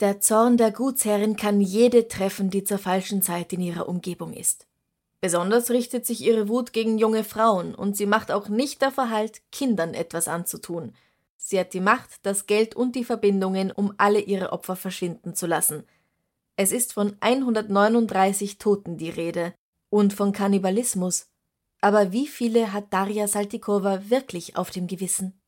Der Zorn der Gutsherrin kann jede treffen, die zur falschen Zeit in ihrer Umgebung ist. Besonders richtet sich ihre Wut gegen junge Frauen und sie macht auch nicht davor Halt, Kindern etwas anzutun. Sie hat die Macht, das Geld und die Verbindungen, um alle ihre Opfer verschwinden zu lassen. Es ist von 139 Toten die Rede und von Kannibalismus. Aber wie viele hat Daria Saltikova wirklich auf dem Gewissen?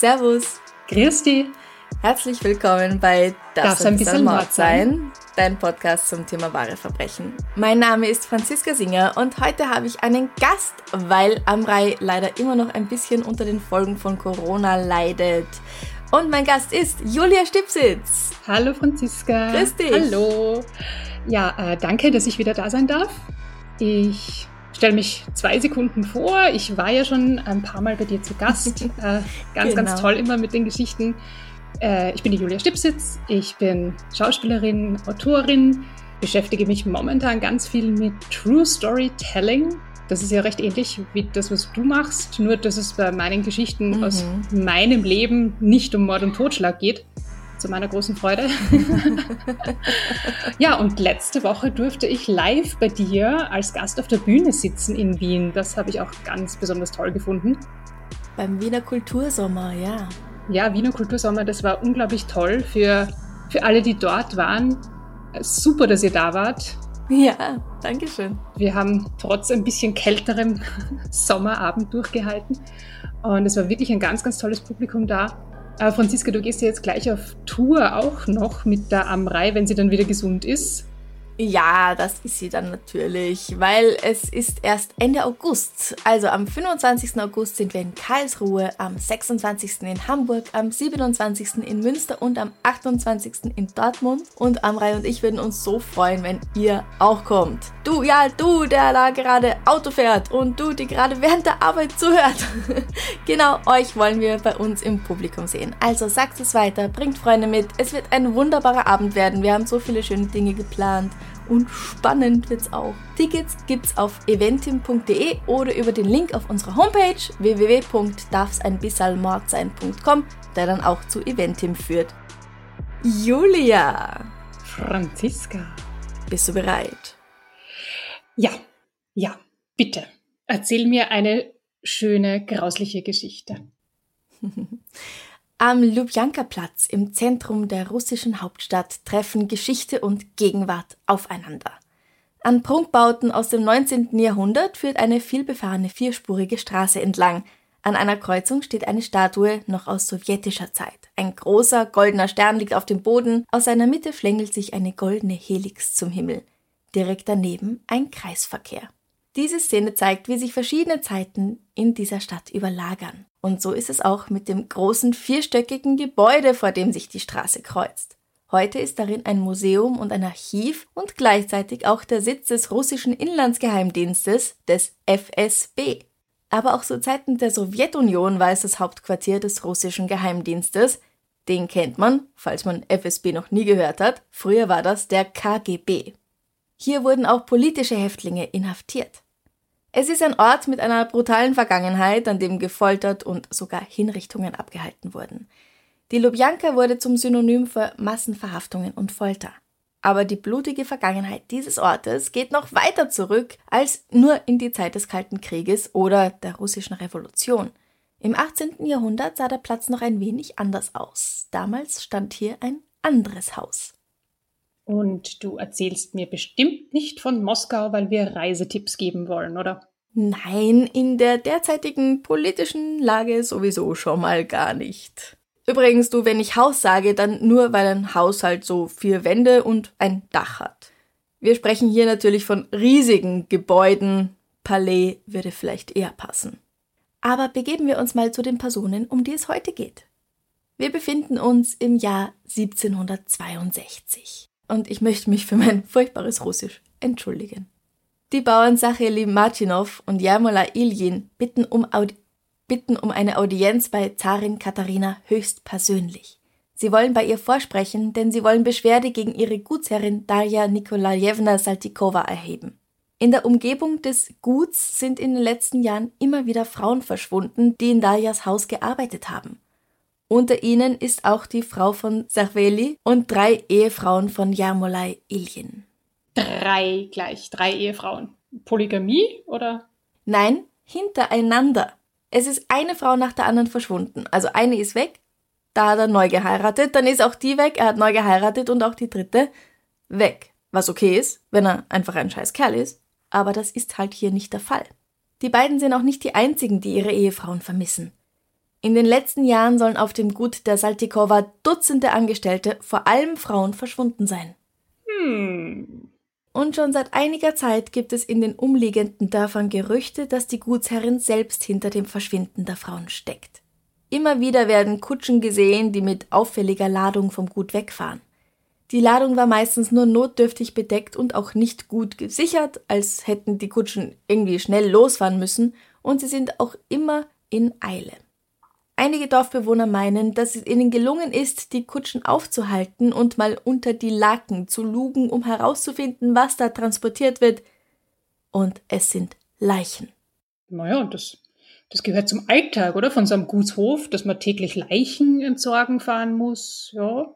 Servus. Grüß dich. Herzlich willkommen bei Das Darf ein bisschen Mord sein? Dein Podcast zum Thema wahre Verbrechen. Mein Name ist Franziska Singer und heute habe ich einen Gast, weil Amrei leider immer noch ein bisschen unter den Folgen von Corona leidet. Und mein Gast ist Julia Stipsitz. Hallo Franziska. Grüß dich. Hallo. Ja, äh, danke, dass ich wieder da sein darf. Ich stelle mich zwei Sekunden vor. Ich war ja schon ein paar Mal bei dir zu Gast. äh, ganz, genau. ganz toll immer mit den Geschichten. Äh, ich bin die Julia Stipsitz. Ich bin Schauspielerin, Autorin, beschäftige mich momentan ganz viel mit True Storytelling. Das ist ja recht ähnlich wie das, was du machst, nur dass es bei meinen Geschichten mhm. aus meinem Leben nicht um Mord und Totschlag geht zu meiner großen Freude. ja, und letzte Woche durfte ich live bei dir als Gast auf der Bühne sitzen in Wien. Das habe ich auch ganz besonders toll gefunden. Beim Wiener Kultursommer, ja. Ja, Wiener Kultursommer, das war unglaublich toll für, für alle, die dort waren. Super, dass ihr da wart. Ja, danke schön. Wir haben trotz ein bisschen kälterem Sommerabend durchgehalten. Und es war wirklich ein ganz, ganz tolles Publikum da. Aber Franziska, du gehst ja jetzt gleich auf Tour auch noch mit der Amrei, wenn sie dann wieder gesund ist. Ja, das ist sie dann natürlich, weil es ist erst Ende August. Also am 25. August sind wir in Karlsruhe, am 26. in Hamburg, am 27. in Münster und am 28. in Dortmund. Und Amrei und ich würden uns so freuen, wenn ihr auch kommt. Du, ja, du, der da gerade Auto fährt und du, die gerade während der Arbeit zuhört. genau, euch wollen wir bei uns im Publikum sehen. Also sagt es weiter, bringt Freunde mit. Es wird ein wunderbarer Abend werden. Wir haben so viele schöne Dinge geplant und spannend wird's auch. Tickets gibt's auf eventim.de oder über den Link auf unserer Homepage www.darfseinbissalmordsein.com, der dann auch zu Eventim führt. Julia! Franziska! Bist du bereit? Ja, ja, bitte. Erzähl mir eine schöne, grausliche Geschichte. Am Lubjanka-Platz im Zentrum der russischen Hauptstadt treffen Geschichte und Gegenwart aufeinander. An Prunkbauten aus dem 19. Jahrhundert führt eine vielbefahrene vierspurige Straße entlang. An einer Kreuzung steht eine Statue noch aus sowjetischer Zeit. Ein großer goldener Stern liegt auf dem Boden, aus seiner Mitte schlängelt sich eine goldene Helix zum Himmel. Direkt daneben ein Kreisverkehr. Diese Szene zeigt, wie sich verschiedene Zeiten in dieser Stadt überlagern. Und so ist es auch mit dem großen vierstöckigen Gebäude, vor dem sich die Straße kreuzt. Heute ist darin ein Museum und ein Archiv und gleichzeitig auch der Sitz des russischen Inlandsgeheimdienstes, des FSB. Aber auch zu Zeiten der Sowjetunion war es das Hauptquartier des russischen Geheimdienstes. Den kennt man, falls man FSB noch nie gehört hat. Früher war das der KGB. Hier wurden auch politische Häftlinge inhaftiert. Es ist ein Ort mit einer brutalen Vergangenheit, an dem gefoltert und sogar Hinrichtungen abgehalten wurden. Die Lubjanka wurde zum Synonym für Massenverhaftungen und Folter. Aber die blutige Vergangenheit dieses Ortes geht noch weiter zurück als nur in die Zeit des Kalten Krieges oder der russischen Revolution. Im 18. Jahrhundert sah der Platz noch ein wenig anders aus. Damals stand hier ein anderes Haus. Und du erzählst mir bestimmt nicht von Moskau, weil wir Reisetipps geben wollen, oder? Nein, in der derzeitigen politischen Lage sowieso schon mal gar nicht. Übrigens, du, wenn ich Haus sage, dann nur, weil ein Haus halt so vier Wände und ein Dach hat. Wir sprechen hier natürlich von riesigen Gebäuden. Palais würde vielleicht eher passen. Aber begeben wir uns mal zu den Personen, um die es heute geht. Wir befinden uns im Jahr 1762. Und ich möchte mich für mein furchtbares Russisch entschuldigen. Die Bauern Sacheli Martinov und Jarmola Iljin bitten um, Audi bitten um eine Audienz bei Zarin Katharina höchstpersönlich. Sie wollen bei ihr vorsprechen, denn sie wollen Beschwerde gegen ihre Gutsherrin Darja Nikolajewna Saltikova erheben. In der Umgebung des Guts sind in den letzten Jahren immer wieder Frauen verschwunden, die in Darjas Haus gearbeitet haben. Unter ihnen ist auch die Frau von Sarveli und drei Ehefrauen von Jarmolai Ilyin. Drei gleich, drei Ehefrauen. Polygamie oder? Nein, hintereinander. Es ist eine Frau nach der anderen verschwunden. Also eine ist weg, da hat er neu geheiratet, dann ist auch die weg, er hat neu geheiratet und auch die dritte weg. Was okay ist, wenn er einfach ein scheiß Kerl ist, aber das ist halt hier nicht der Fall. Die beiden sind auch nicht die einzigen, die ihre Ehefrauen vermissen. In den letzten Jahren sollen auf dem Gut der Saltikova Dutzende Angestellte, vor allem Frauen, verschwunden sein. Hm. Und schon seit einiger Zeit gibt es in den umliegenden Dörfern Gerüchte, dass die Gutsherrin selbst hinter dem Verschwinden der Frauen steckt. Immer wieder werden Kutschen gesehen, die mit auffälliger Ladung vom Gut wegfahren. Die Ladung war meistens nur notdürftig bedeckt und auch nicht gut gesichert, als hätten die Kutschen irgendwie schnell losfahren müssen, und sie sind auch immer in Eile. Einige Dorfbewohner meinen, dass es ihnen gelungen ist, die Kutschen aufzuhalten und mal unter die Laken zu lugen, um herauszufinden, was da transportiert wird. Und es sind Leichen. Naja, das, das gehört zum Alltag, oder? Von so einem Gutshof, dass man täglich Leichen entsorgen fahren muss, ja.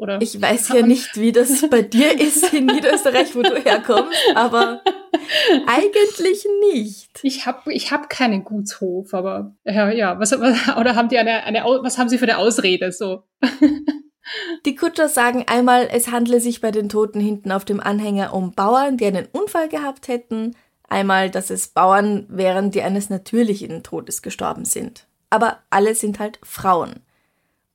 Oder ich weiß ja nicht, wie das bei dir ist in Niederösterreich, wo du herkommst, aber eigentlich nicht. Ich habe ich hab keinen Gutshof, aber ja, ja, was, oder haben die eine, eine, was haben sie für eine Ausrede so? Die Kutscher sagen einmal, es handle sich bei den Toten hinten auf dem Anhänger um Bauern, die einen Unfall gehabt hätten, einmal, dass es Bauern wären, die eines natürlichen Todes gestorben sind. Aber alle sind halt Frauen.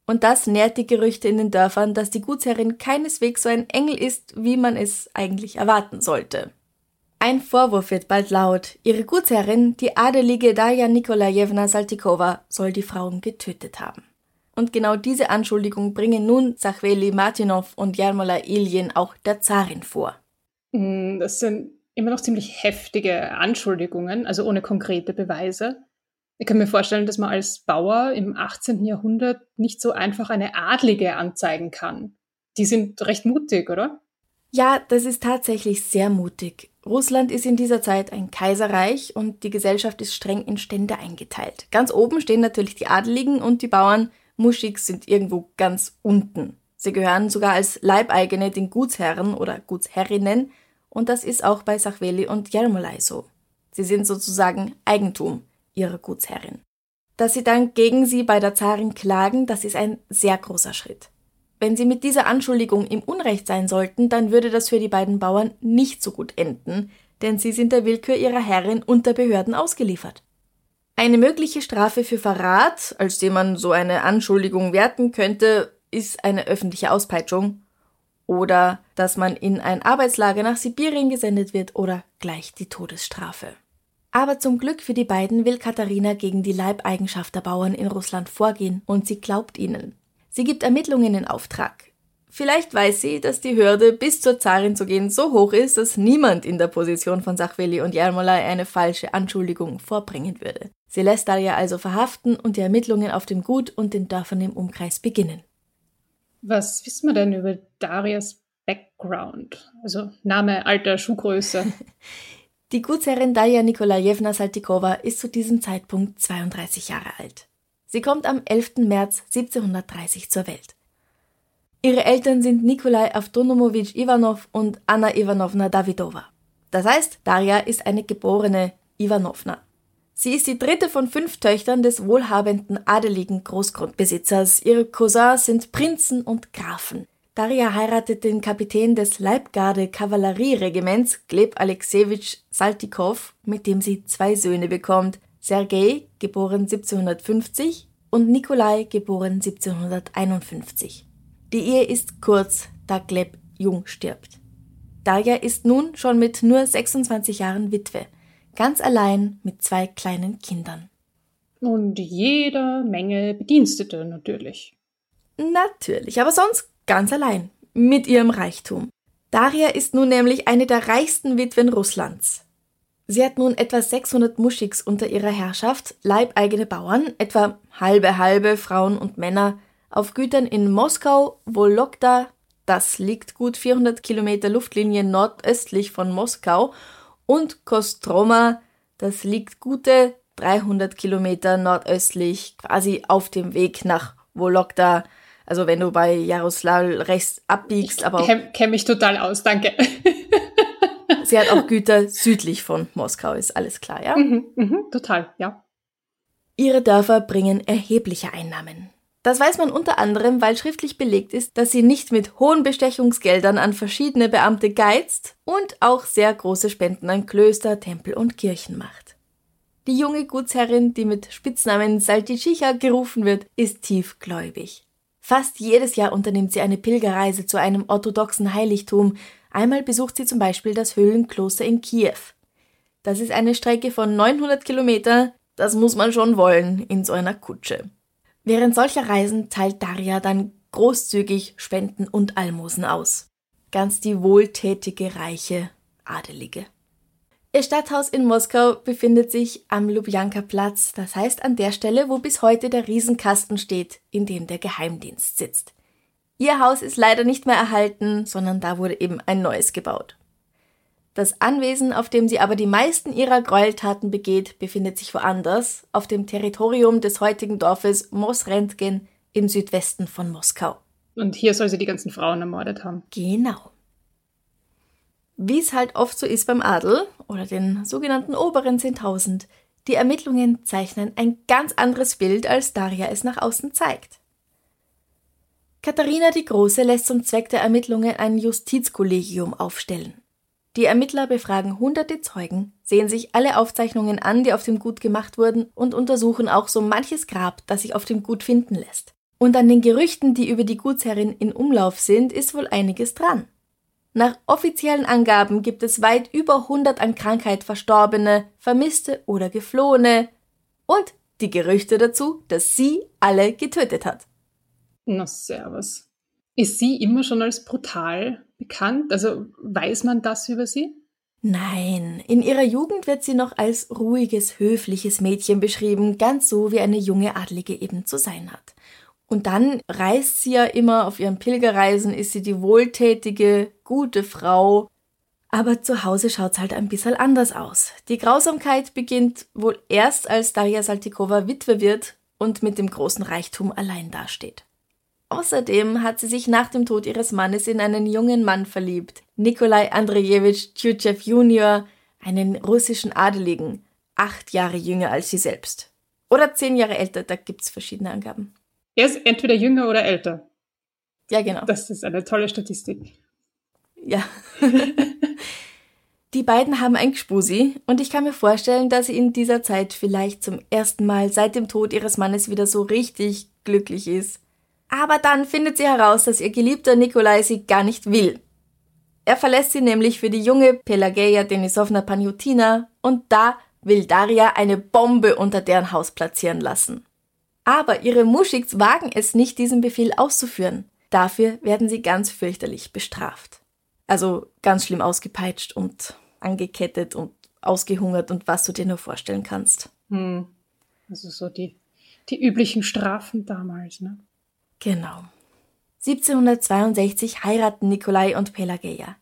Und das nährt die Gerüchte in den Dörfern, dass die Gutsherrin keineswegs so ein Engel ist, wie man es eigentlich erwarten sollte. Ein Vorwurf wird bald laut. Ihre Gutsherrin, die adelige Darja Nikolajewna Saltikova, soll die Frauen getötet haben. Und genau diese Anschuldigung bringen nun Sachveli Martinov und Jarmola Ilyin auch der Zarin vor. Hm, das sind immer noch ziemlich heftige Anschuldigungen, also ohne konkrete Beweise. Ich kann mir vorstellen, dass man als Bauer im 18. Jahrhundert nicht so einfach eine Adlige anzeigen kann. Die sind recht mutig, oder? Ja, das ist tatsächlich sehr mutig. Russland ist in dieser Zeit ein Kaiserreich und die Gesellschaft ist streng in Stände eingeteilt. Ganz oben stehen natürlich die Adeligen und die Bauern. Muschiks sind irgendwo ganz unten. Sie gehören sogar als Leibeigene den Gutsherren oder Gutsherrinnen und das ist auch bei Sachveli und Jermolai so. Sie sind sozusagen Eigentum ihrer Gutsherrin. Dass sie dann gegen sie bei der Zarin klagen, das ist ein sehr großer Schritt. Wenn sie mit dieser Anschuldigung im Unrecht sein sollten, dann würde das für die beiden Bauern nicht so gut enden, denn sie sind der Willkür ihrer Herrin und der Behörden ausgeliefert. Eine mögliche Strafe für Verrat, als dem man so eine Anschuldigung werten könnte, ist eine öffentliche Auspeitschung oder dass man in ein Arbeitslager nach Sibirien gesendet wird oder gleich die Todesstrafe. Aber zum Glück für die beiden will Katharina gegen die Leibeigenschaft der Bauern in Russland vorgehen und sie glaubt ihnen. Sie gibt Ermittlungen in Auftrag. Vielleicht weiß sie, dass die Hürde, bis zur Zarin zu gehen, so hoch ist, dass niemand in der Position von Sachveli und Jarmolai eine falsche Anschuldigung vorbringen würde. Sie lässt Daria also verhaften und die Ermittlungen auf dem Gut und den Dörfern im Umkreis beginnen. Was wissen wir denn über Darias Background? Also Name, Alter, Schuhgröße. Die Gutsherrin Daja Nikolajewna Saltikova ist zu diesem Zeitpunkt 32 Jahre alt. Sie kommt am 11. März 1730 zur Welt. Ihre Eltern sind Nikolai Avtonomowitsch Ivanov und Anna Ivanovna Davidova. Das heißt, Darja ist eine geborene Ivanovna. Sie ist die dritte von fünf Töchtern des wohlhabenden adeligen Großgrundbesitzers. Ihre Cousins sind Prinzen und Grafen. Daria heiratet den Kapitän des Leibgarde-Kavallerieregiments Gleb Alexejewitsch Saltikow, mit dem sie zwei Söhne bekommt, Sergei, geboren 1750, und Nikolai, geboren 1751. Die Ehe ist kurz, da Gleb jung stirbt. Darja ist nun schon mit nur 26 Jahren Witwe, ganz allein mit zwei kleinen Kindern. Und jede Menge Bedienstete natürlich. Natürlich, aber sonst ganz allein, mit ihrem Reichtum. Daria ist nun nämlich eine der reichsten Witwen Russlands. Sie hat nun etwa 600 Muschiks unter ihrer Herrschaft, leibeigene Bauern, etwa halbe halbe Frauen und Männer, auf Gütern in Moskau, Wologda, das liegt gut 400 Kilometer Luftlinie nordöstlich von Moskau, und Kostroma, das liegt gute 300 Kilometer nordöstlich, quasi auf dem Weg nach Wologda. Also wenn du bei Jaroslawl rechts abbiegst, ich aber. Kenne kenn mich total aus, danke. sie hat auch Güter südlich von Moskau, ist alles klar, ja? Mhm, mhm, total, ja. Ihre Dörfer bringen erhebliche Einnahmen. Das weiß man unter anderem, weil schriftlich belegt ist, dass sie nicht mit hohen Bestechungsgeldern an verschiedene Beamte geizt und auch sehr große Spenden an Klöster, Tempel und Kirchen macht. Die junge Gutsherrin, die mit Spitznamen Saltichicha gerufen wird, ist tiefgläubig. Fast jedes Jahr unternimmt sie eine Pilgerreise zu einem orthodoxen Heiligtum. Einmal besucht sie zum Beispiel das Höhlenkloster in Kiew. Das ist eine Strecke von 900 Kilometer. Das muss man schon wollen in so einer Kutsche. Während solcher Reisen teilt Daria dann großzügig Spenden und Almosen aus. Ganz die wohltätige, reiche Adelige. Ihr Stadthaus in Moskau befindet sich am Lubjanka-Platz, das heißt an der Stelle, wo bis heute der Riesenkasten steht, in dem der Geheimdienst sitzt. Ihr Haus ist leider nicht mehr erhalten, sondern da wurde eben ein neues gebaut. Das Anwesen, auf dem sie aber die meisten ihrer Gräueltaten begeht, befindet sich woanders, auf dem Territorium des heutigen Dorfes Mosrentgen im Südwesten von Moskau. Und hier soll sie die ganzen Frauen ermordet haben. Genau. Wie es halt oft so ist beim Adel oder den sogenannten oberen 10.000, die Ermittlungen zeichnen ein ganz anderes Bild, als Daria es nach außen zeigt. Katharina die Große lässt zum Zweck der Ermittlungen ein Justizkollegium aufstellen. Die Ermittler befragen hunderte Zeugen, sehen sich alle Aufzeichnungen an, die auf dem Gut gemacht wurden, und untersuchen auch so manches Grab, das sich auf dem Gut finden lässt. Und an den Gerüchten, die über die Gutsherrin in Umlauf sind, ist wohl einiges dran. Nach offiziellen Angaben gibt es weit über 100 an Krankheit Verstorbene, Vermisste oder Geflohene und die Gerüchte dazu, dass sie alle getötet hat. Na, servus. Ist sie immer schon als brutal bekannt? Also weiß man das über sie? Nein, in ihrer Jugend wird sie noch als ruhiges, höfliches Mädchen beschrieben, ganz so wie eine junge Adlige eben zu sein hat. Und dann reist sie ja immer auf ihren Pilgerreisen, ist sie die wohltätige, gute Frau. Aber zu Hause schaut's halt ein bisschen anders aus. Die Grausamkeit beginnt wohl erst, als Daria Saltikova Witwe wird und mit dem großen Reichtum allein dasteht. Außerdem hat sie sich nach dem Tod ihres Mannes in einen jungen Mann verliebt, Nikolai Andrejewitsch Tschutschew Junior, einen russischen Adeligen, acht Jahre jünger als sie selbst. Oder zehn Jahre älter, da gibt's verschiedene Angaben. Er ist entweder jünger oder älter. Ja, genau. Das ist eine tolle Statistik. Ja. Die beiden haben ein Gspusi und ich kann mir vorstellen, dass sie in dieser Zeit vielleicht zum ersten Mal seit dem Tod ihres Mannes wieder so richtig glücklich ist. Aber dann findet sie heraus, dass ihr geliebter Nikolai sie gar nicht will. Er verlässt sie nämlich für die junge Pelageia Denisovna Panjutina und da will Daria eine Bombe unter deren Haus platzieren lassen. Aber ihre Muschiks wagen es nicht, diesen Befehl auszuführen. Dafür werden sie ganz fürchterlich bestraft. Also ganz schlimm ausgepeitscht und angekettet und ausgehungert und was du dir nur vorstellen kannst. Hm. Also so die, die üblichen Strafen damals, ne? Genau. 1762 heiraten Nikolai und Pelageia.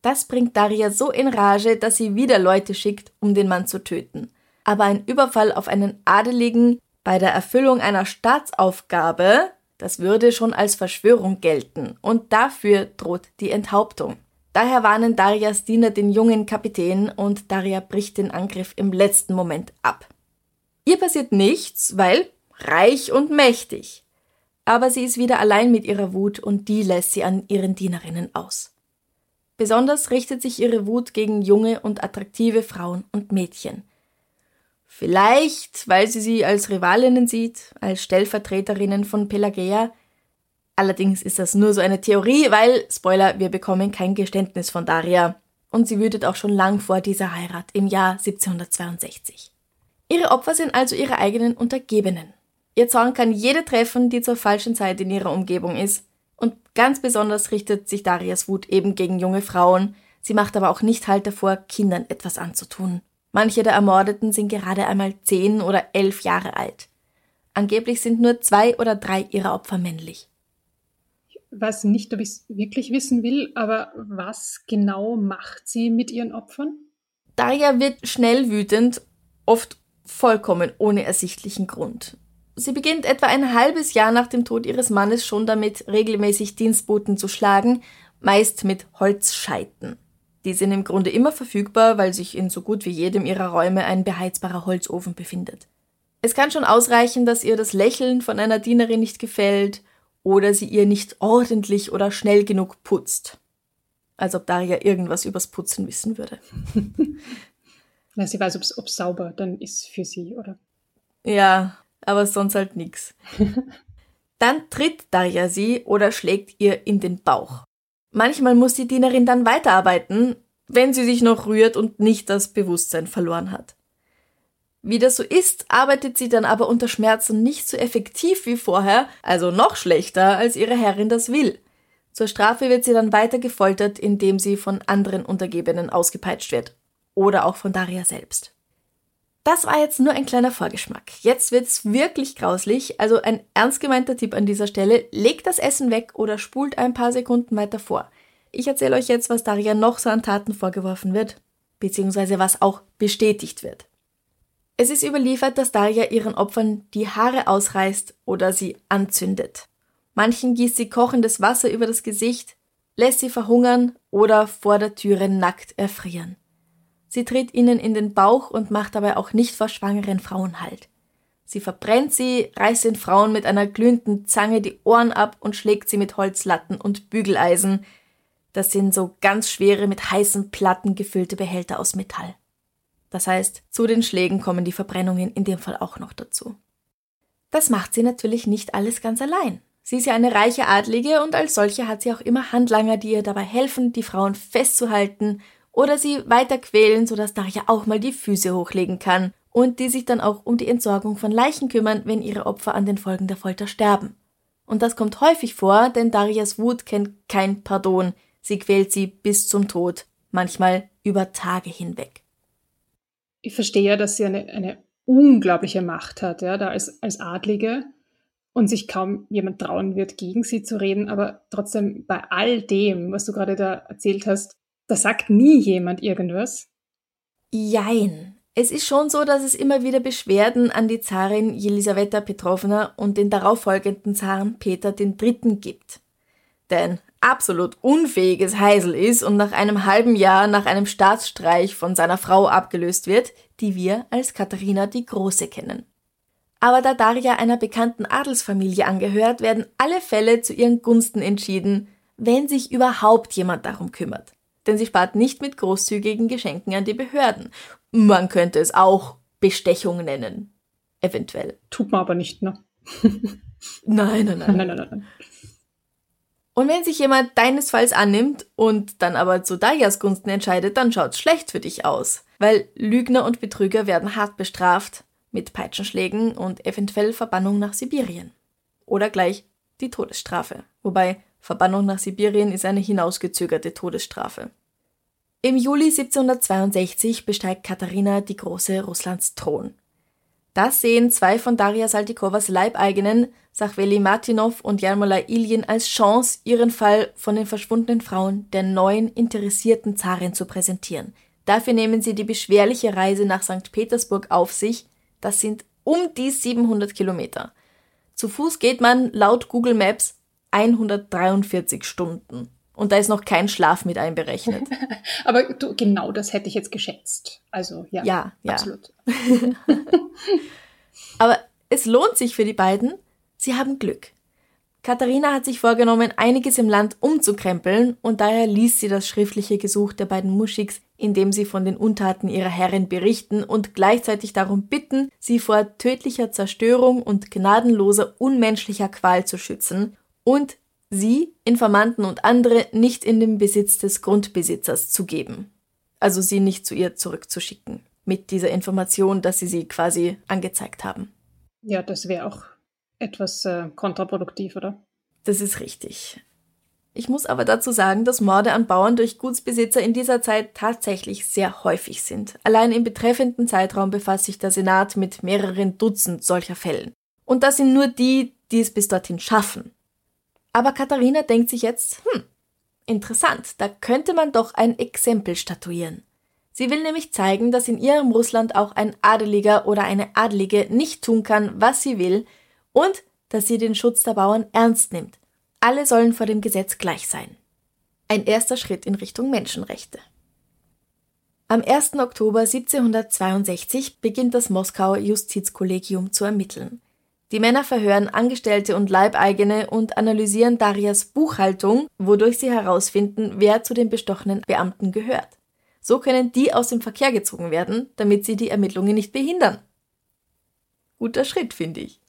Das bringt Daria so in Rage, dass sie wieder Leute schickt, um den Mann zu töten. Aber ein Überfall auf einen Adeligen bei der Erfüllung einer Staatsaufgabe, das würde schon als Verschwörung gelten und dafür droht die Enthauptung. Daher warnen Darias Diener den jungen Kapitän und Daria bricht den Angriff im letzten Moment ab. Ihr passiert nichts, weil reich und mächtig aber sie ist wieder allein mit ihrer Wut und die lässt sie an ihren Dienerinnen aus. Besonders richtet sich ihre Wut gegen junge und attraktive Frauen und Mädchen. Vielleicht, weil sie sie als Rivalinnen sieht, als Stellvertreterinnen von Pelagia. Allerdings ist das nur so eine Theorie, weil, Spoiler, wir bekommen kein Geständnis von Daria. Und sie wütet auch schon lang vor dieser Heirat im Jahr 1762. Ihre Opfer sind also ihre eigenen Untergebenen. Ihr Zorn kann jede treffen, die zur falschen Zeit in ihrer Umgebung ist. Und ganz besonders richtet sich Darias Wut eben gegen junge Frauen. Sie macht aber auch nicht Halt davor, Kindern etwas anzutun. Manche der Ermordeten sind gerade einmal zehn oder elf Jahre alt. Angeblich sind nur zwei oder drei ihrer Opfer männlich. Ich weiß nicht, ob ich es wirklich wissen will, aber was genau macht sie mit ihren Opfern? Daria wird schnell wütend, oft vollkommen ohne ersichtlichen Grund. Sie beginnt etwa ein halbes Jahr nach dem Tod ihres Mannes schon damit, regelmäßig Dienstboten zu schlagen, meist mit Holzscheiten. Die sind im Grunde immer verfügbar, weil sich in so gut wie jedem ihrer Räume ein beheizbarer Holzofen befindet. Es kann schon ausreichen, dass ihr das Lächeln von einer Dienerin nicht gefällt oder sie ihr nicht ordentlich oder schnell genug putzt. Als ob Daria irgendwas übers Putzen wissen würde. Na, sie weiß, ob es sauber dann ist für sie, oder? Ja, aber sonst halt nix. Dann tritt Daria sie oder schlägt ihr in den Bauch. Manchmal muss die Dienerin dann weiterarbeiten, wenn sie sich noch rührt und nicht das Bewusstsein verloren hat. Wie das so ist, arbeitet sie dann aber unter Schmerzen nicht so effektiv wie vorher, also noch schlechter, als ihre Herrin das will. Zur Strafe wird sie dann weiter gefoltert, indem sie von anderen Untergebenen ausgepeitscht wird. Oder auch von Daria selbst. Das war jetzt nur ein kleiner Vorgeschmack. Jetzt wird's wirklich grauslich, also ein ernst gemeinter Tipp an dieser Stelle, legt das Essen weg oder spult ein paar Sekunden weiter vor. Ich erzähle euch jetzt, was Daria noch so an Taten vorgeworfen wird, beziehungsweise was auch bestätigt wird. Es ist überliefert, dass Daria ihren Opfern die Haare ausreißt oder sie anzündet. Manchen gießt sie kochendes Wasser über das Gesicht, lässt sie verhungern oder vor der Türe nackt erfrieren. Sie tritt ihnen in den Bauch und macht dabei auch nicht vor schwangeren Frauen Halt. Sie verbrennt sie, reißt den Frauen mit einer glühenden Zange die Ohren ab und schlägt sie mit Holzlatten und Bügeleisen. Das sind so ganz schwere, mit heißen Platten gefüllte Behälter aus Metall. Das heißt, zu den Schlägen kommen die Verbrennungen in dem Fall auch noch dazu. Das macht sie natürlich nicht alles ganz allein. Sie ist ja eine reiche Adlige und als solche hat sie auch immer Handlanger, die ihr dabei helfen, die Frauen festzuhalten oder sie weiter quälen, sodass Daria auch mal die Füße hochlegen kann und die sich dann auch um die Entsorgung von Leichen kümmern, wenn ihre Opfer an den Folgen der Folter sterben. Und das kommt häufig vor, denn Darias Wut kennt kein Pardon. Sie quält sie bis zum Tod, manchmal über Tage hinweg. Ich verstehe ja, dass sie eine, eine unglaubliche Macht hat, ja, da als, als Adlige und sich kaum jemand trauen wird, gegen sie zu reden, aber trotzdem bei all dem, was du gerade da erzählt hast, da sagt nie jemand irgendwas. Jein. Es ist schon so, dass es immer wieder Beschwerden an die Zarin Jelisaweta Petrovna und den darauffolgenden Zaren Peter III. gibt. Denn absolut unfähiges Heisel ist und nach einem halben Jahr nach einem Staatsstreich von seiner Frau abgelöst wird, die wir als Katharina die Große kennen. Aber da Daria einer bekannten Adelsfamilie angehört, werden alle Fälle zu ihren Gunsten entschieden, wenn sich überhaupt jemand darum kümmert denn sie spart nicht mit großzügigen Geschenken an die Behörden. Man könnte es auch Bestechung nennen. Eventuell. Tut man aber nicht, ne? nein, nein, nein. nein, nein, nein. Und wenn sich jemand deinesfalls annimmt und dann aber zu Dayas Gunsten entscheidet, dann schaut's schlecht für dich aus. Weil Lügner und Betrüger werden hart bestraft, mit Peitschenschlägen und eventuell Verbannung nach Sibirien. Oder gleich die Todesstrafe. Wobei Verbannung nach Sibirien ist eine hinausgezögerte Todesstrafe. Im Juli 1762 besteigt Katharina die Große Russlands Thron. Das sehen zwei von Daria Saltikowas Leibeigenen, Sachveli Martinov und Jarmola Ilyin, als Chance, ihren Fall von den verschwundenen Frauen der neuen interessierten Zarin zu präsentieren. Dafür nehmen sie die beschwerliche Reise nach St. Petersburg auf sich. Das sind um die 700 Kilometer. Zu Fuß geht man laut Google Maps 143 Stunden. Und da ist noch kein Schlaf mit einberechnet. Aber du, genau das hätte ich jetzt geschätzt. Also ja, ja, ja. absolut. Aber es lohnt sich für die beiden. Sie haben Glück. Katharina hat sich vorgenommen, einiges im Land umzukrempeln und daher liest sie das schriftliche Gesuch der beiden Muschiks, in dem sie von den Untaten ihrer Herrin berichten und gleichzeitig darum bitten, sie vor tödlicher Zerstörung und gnadenloser unmenschlicher Qual zu schützen und sie, Informanten und andere nicht in den Besitz des Grundbesitzers zu geben. Also sie nicht zu ihr zurückzuschicken. Mit dieser Information, dass sie sie quasi angezeigt haben. Ja, das wäre auch etwas äh, kontraproduktiv, oder? Das ist richtig. Ich muss aber dazu sagen, dass Morde an Bauern durch Gutsbesitzer in dieser Zeit tatsächlich sehr häufig sind. Allein im betreffenden Zeitraum befasst sich der Senat mit mehreren Dutzend solcher Fällen. Und das sind nur die, die es bis dorthin schaffen. Aber Katharina denkt sich jetzt, hm, interessant, da könnte man doch ein Exempel statuieren. Sie will nämlich zeigen, dass in ihrem Russland auch ein Adeliger oder eine Adelige nicht tun kann, was sie will, und dass sie den Schutz der Bauern ernst nimmt. Alle sollen vor dem Gesetz gleich sein. Ein erster Schritt in Richtung Menschenrechte. Am 1. Oktober 1762 beginnt das Moskauer Justizkollegium zu ermitteln. Die Männer verhören Angestellte und Leibeigene und analysieren Darias Buchhaltung, wodurch sie herausfinden, wer zu den bestochenen Beamten gehört. So können die aus dem Verkehr gezogen werden, damit sie die Ermittlungen nicht behindern. Guter Schritt, finde ich.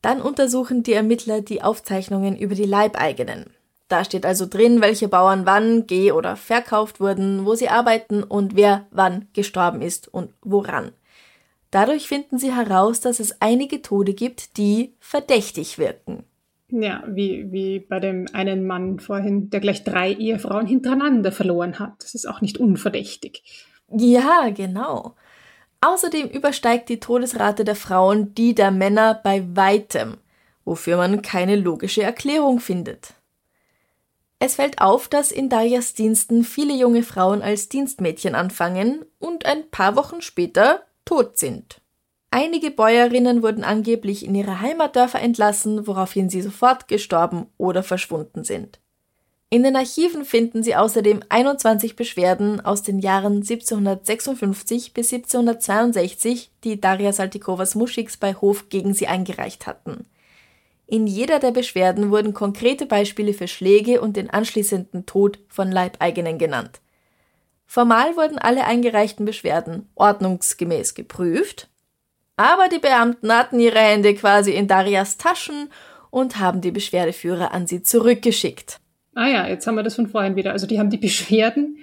Dann untersuchen die Ermittler die Aufzeichnungen über die Leibeigenen. Da steht also drin, welche Bauern wann geh- oder verkauft wurden, wo sie arbeiten und wer wann gestorben ist und woran. Dadurch finden sie heraus, dass es einige Tode gibt, die verdächtig wirken. Ja, wie, wie bei dem einen Mann vorhin, der gleich drei Ehefrauen hintereinander verloren hat. Das ist auch nicht unverdächtig. Ja, genau. Außerdem übersteigt die Todesrate der Frauen die der Männer bei weitem, wofür man keine logische Erklärung findet. Es fällt auf, dass in Darias Diensten viele junge Frauen als Dienstmädchen anfangen und ein paar Wochen später tot sind. Einige Bäuerinnen wurden angeblich in ihre Heimatdörfer entlassen, woraufhin sie sofort gestorben oder verschwunden sind. In den Archiven finden Sie außerdem 21 Beschwerden aus den Jahren 1756 bis 1762, die Daria Saltikovas Muschiks bei Hof gegen sie eingereicht hatten. In jeder der Beschwerden wurden konkrete Beispiele für Schläge und den anschließenden Tod von Leibeigenen genannt. Formal wurden alle eingereichten Beschwerden ordnungsgemäß geprüft, aber die Beamten hatten ihre Hände quasi in Darias Taschen und haben die Beschwerdeführer an sie zurückgeschickt. Ah ja, jetzt haben wir das von vorhin wieder. Also die haben die Beschwerden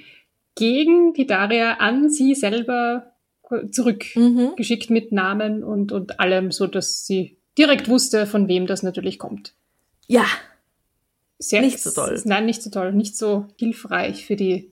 gegen die Daria an sie selber zurückgeschickt mhm. mit Namen und, und allem, so dass sie direkt wusste, von wem das natürlich kommt. Ja. Sehr, nicht so toll. Nein, nicht so toll. Nicht so hilfreich für die,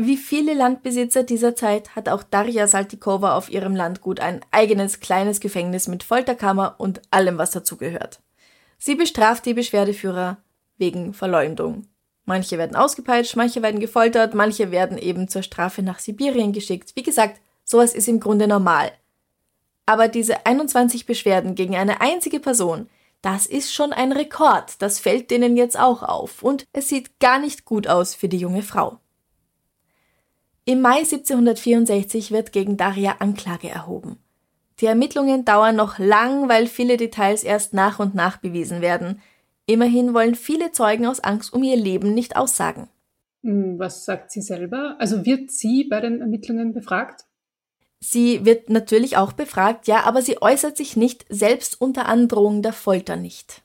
Wie viele Landbesitzer dieser Zeit hat auch Darja Saltikova auf ihrem Landgut ein eigenes kleines Gefängnis mit Folterkammer und allem, was dazugehört. Sie bestraft die Beschwerdeführer wegen Verleumdung. Manche werden ausgepeitscht, manche werden gefoltert, manche werden eben zur Strafe nach Sibirien geschickt. Wie gesagt, sowas ist im Grunde normal. Aber diese 21 Beschwerden gegen eine einzige Person, das ist schon ein Rekord, das fällt denen jetzt auch auf und es sieht gar nicht gut aus für die junge Frau. Im Mai 1764 wird gegen Daria Anklage erhoben. Die Ermittlungen dauern noch lang, weil viele Details erst nach und nach bewiesen werden. Immerhin wollen viele Zeugen aus Angst um ihr Leben nicht aussagen. Hm, was sagt sie selber? Also wird sie bei den Ermittlungen befragt? Sie wird natürlich auch befragt, ja, aber sie äußert sich nicht, selbst unter Androhung der Folter nicht.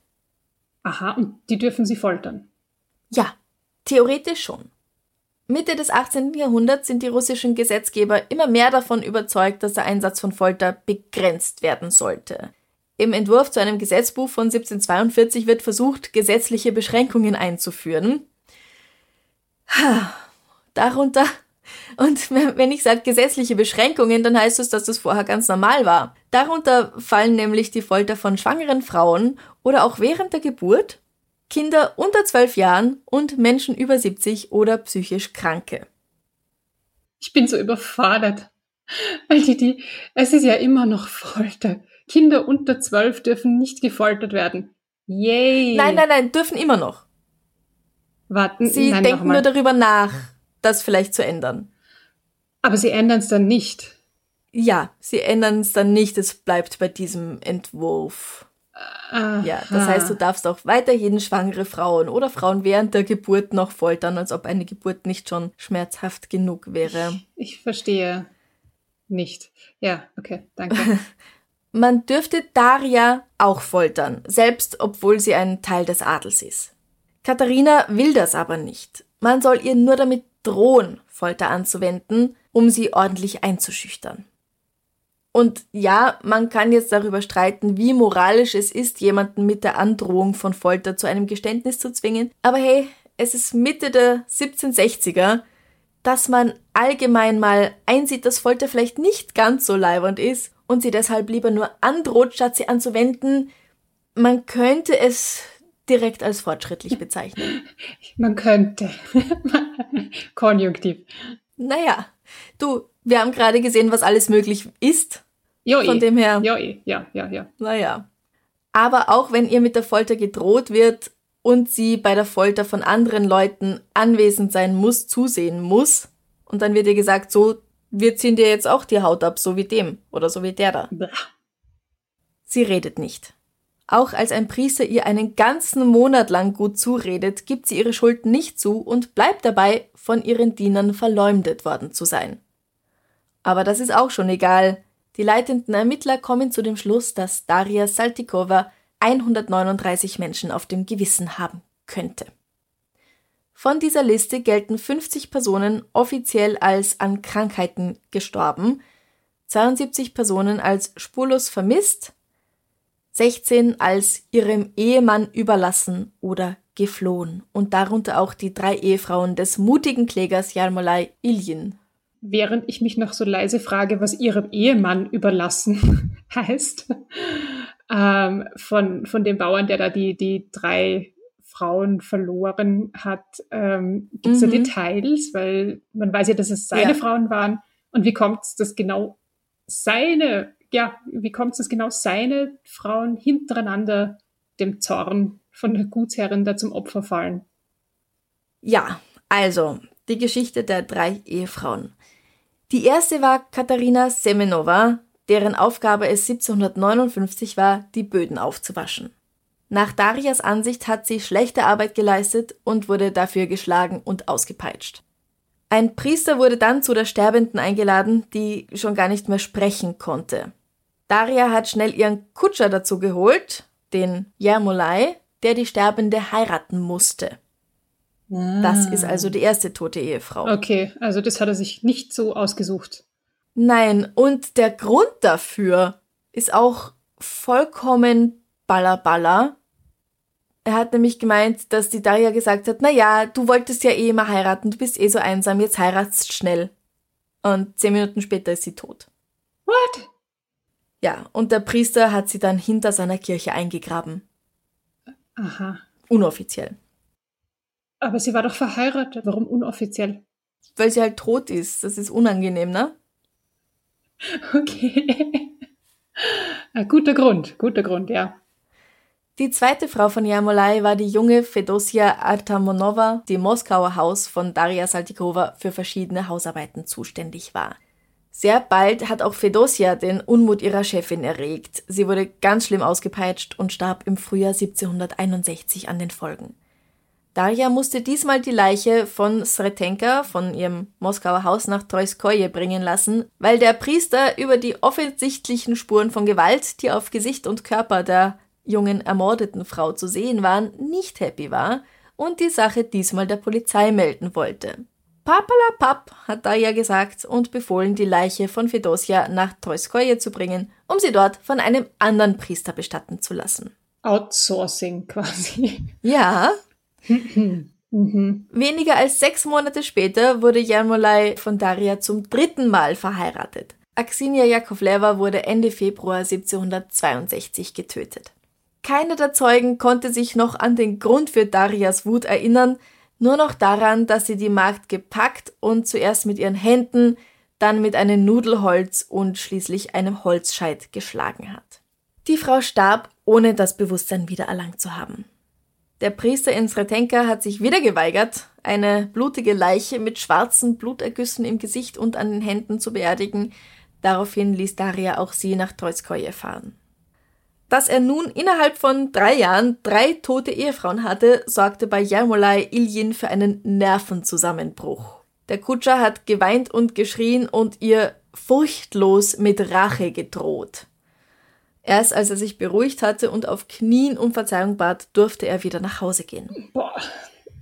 Aha, und die dürfen sie foltern? Ja, theoretisch schon. Mitte des 18. Jahrhunderts sind die russischen Gesetzgeber immer mehr davon überzeugt, dass der Einsatz von Folter begrenzt werden sollte. Im Entwurf zu einem Gesetzbuch von 1742 wird versucht, gesetzliche Beschränkungen einzuführen. Darunter und wenn ich sage gesetzliche Beschränkungen, dann heißt es, dass das vorher ganz normal war. Darunter fallen nämlich die Folter von schwangeren Frauen oder auch während der Geburt, Kinder unter zwölf Jahren und Menschen über 70 oder psychisch Kranke. Ich bin so überfordert. Weil die, die, es ist ja immer noch Folter. Kinder unter zwölf dürfen nicht gefoltert werden. Yay! Nein, nein, nein, dürfen immer noch. Warten, Sie nein, denken nur darüber nach, das vielleicht zu ändern. Aber sie ändern es dann nicht. Ja, sie ändern es dann nicht, es bleibt bei diesem Entwurf. Aha. Ja, das heißt, du darfst auch weiterhin schwangere Frauen oder Frauen während der Geburt noch foltern, als ob eine Geburt nicht schon schmerzhaft genug wäre. Ich verstehe nicht. Ja, okay, danke. Man dürfte Daria auch foltern, selbst obwohl sie ein Teil des Adels ist. Katharina will das aber nicht. Man soll ihr nur damit drohen, Folter anzuwenden, um sie ordentlich einzuschüchtern. Und ja, man kann jetzt darüber streiten, wie moralisch es ist, jemanden mit der Androhung von Folter zu einem Geständnis zu zwingen, aber hey, es ist Mitte der 1760er, dass man allgemein mal einsieht, dass Folter vielleicht nicht ganz so leibernd ist und sie deshalb lieber nur androht, statt sie anzuwenden. Man könnte es direkt als fortschrittlich bezeichnen. Man könnte. Konjunktiv. Naja, du, wir haben gerade gesehen, was alles möglich ist. Jo, Von eh. dem her. Eh. ja, ja, ja. Naja. Aber auch wenn ihr mit der Folter gedroht wird und sie bei der Folter von anderen Leuten anwesend sein muss, zusehen muss, und dann wird ihr gesagt, so, wir ziehen dir jetzt auch die Haut ab, so wie dem oder so wie der da. Blah. Sie redet nicht. Auch als ein Priester ihr einen ganzen Monat lang gut zuredet, gibt sie ihre Schuld nicht zu und bleibt dabei, von ihren Dienern verleumdet worden zu sein. Aber das ist auch schon egal. Die leitenden Ermittler kommen zu dem Schluss, dass Daria Saltikova 139 Menschen auf dem Gewissen haben könnte. Von dieser Liste gelten 50 Personen offiziell als an Krankheiten gestorben, 72 Personen als spurlos vermisst, 16 als ihrem Ehemann überlassen oder geflohen und darunter auch die drei Ehefrauen des mutigen Klägers Jarmolai Ilyin. Während ich mich noch so leise frage, was ihrem Ehemann überlassen heißt, ähm, von, von dem Bauern, der da die, die drei Frauen verloren hat, ähm, gibt es da Mhm. Details? Weil man weiß ja, dass es seine Ja. Frauen waren. Und wie kommt es, dass genau seine, ja, wie kommt es, dass genau seine Frauen hintereinander dem Zorn von der Gutsherrin da zum Opfer fallen? Ja, also die Geschichte der drei Ehefrauen. Die erste war Katharina Semenova, deren Aufgabe es 1759 war, die Böden aufzuwaschen. Nach Darias Ansicht hat sie schlechte Arbeit geleistet und wurde dafür geschlagen und ausgepeitscht. Ein Priester wurde dann zu der Sterbenden eingeladen, die schon gar nicht mehr sprechen konnte. Daria hat schnell ihren Kutscher dazu geholt, den Jermolai, der die Sterbende heiraten musste. Das ist also die erste tote Ehefrau. Okay, also das hat er sich nicht so ausgesucht. Nein, und der Grund dafür ist auch vollkommen ballerballer. Er hat nämlich gemeint, dass die Daria gesagt hat, na ja, du wolltest ja eh immer heiraten, du bist eh so einsam, jetzt heiratst schnell. Und zehn Minuten später ist sie tot. What? Ja, und der Priester hat sie dann hinter seiner Kirche eingegraben. Aha. Unoffiziell. Aber sie war doch verheiratet. Warum unoffiziell? Weil sie halt tot ist. Das ist unangenehm, ne? Okay. Ein guter Grund, guter Grund, ja. Die zweite Frau von Jarmolai war die junge Fedosia Artamonova, die im Moskauer Haus von Daria Saltikova für verschiedene Hausarbeiten zuständig war. Sehr bald hat auch Fedosia den Unmut ihrer Chefin erregt. Sie wurde ganz schlimm ausgepeitscht und starb im Frühjahr 1761 an den Folgen. Darja musste diesmal die Leiche von Sretenka von ihrem Moskauer Haus nach Trojskoje bringen lassen, weil der Priester über die offensichtlichen Spuren von Gewalt, die auf Gesicht und Körper der jungen ermordeten Frau zu sehen waren, nicht happy war und die Sache diesmal der Polizei melden wollte. Papalapap, hat Darja gesagt und befohlen, die Leiche von Fedosia nach Trojskoje zu bringen, um sie dort von einem anderen Priester bestatten zu lassen. Outsourcing quasi. Ja, mhm. Weniger als sechs Monate später wurde Jarmolai von Daria zum dritten Mal verheiratet. Axinia Jakovleva wurde Ende Februar 1762 getötet. Keiner der Zeugen konnte sich noch an den Grund für Darias Wut erinnern, nur noch daran, dass sie die Magd gepackt und zuerst mit ihren Händen, dann mit einem Nudelholz und schließlich einem Holzscheit geschlagen hat. Die Frau starb, ohne das Bewusstsein wiedererlangt zu haben. Der Priester in Sretenka hat sich wieder geweigert, eine blutige Leiche mit schwarzen Blutergüssen im Gesicht und an den Händen zu beerdigen. Daraufhin ließ Daria auch sie nach Trojskoje fahren. Dass er nun innerhalb von drei Jahren drei tote Ehefrauen hatte, sorgte bei Jarmolai Iljin für einen Nervenzusammenbruch. Der Kutscher hat geweint und geschrien und ihr furchtlos mit Rache gedroht. Erst als er sich beruhigt hatte und auf Knien um Verzeihung bat, durfte er wieder nach Hause gehen. Boah.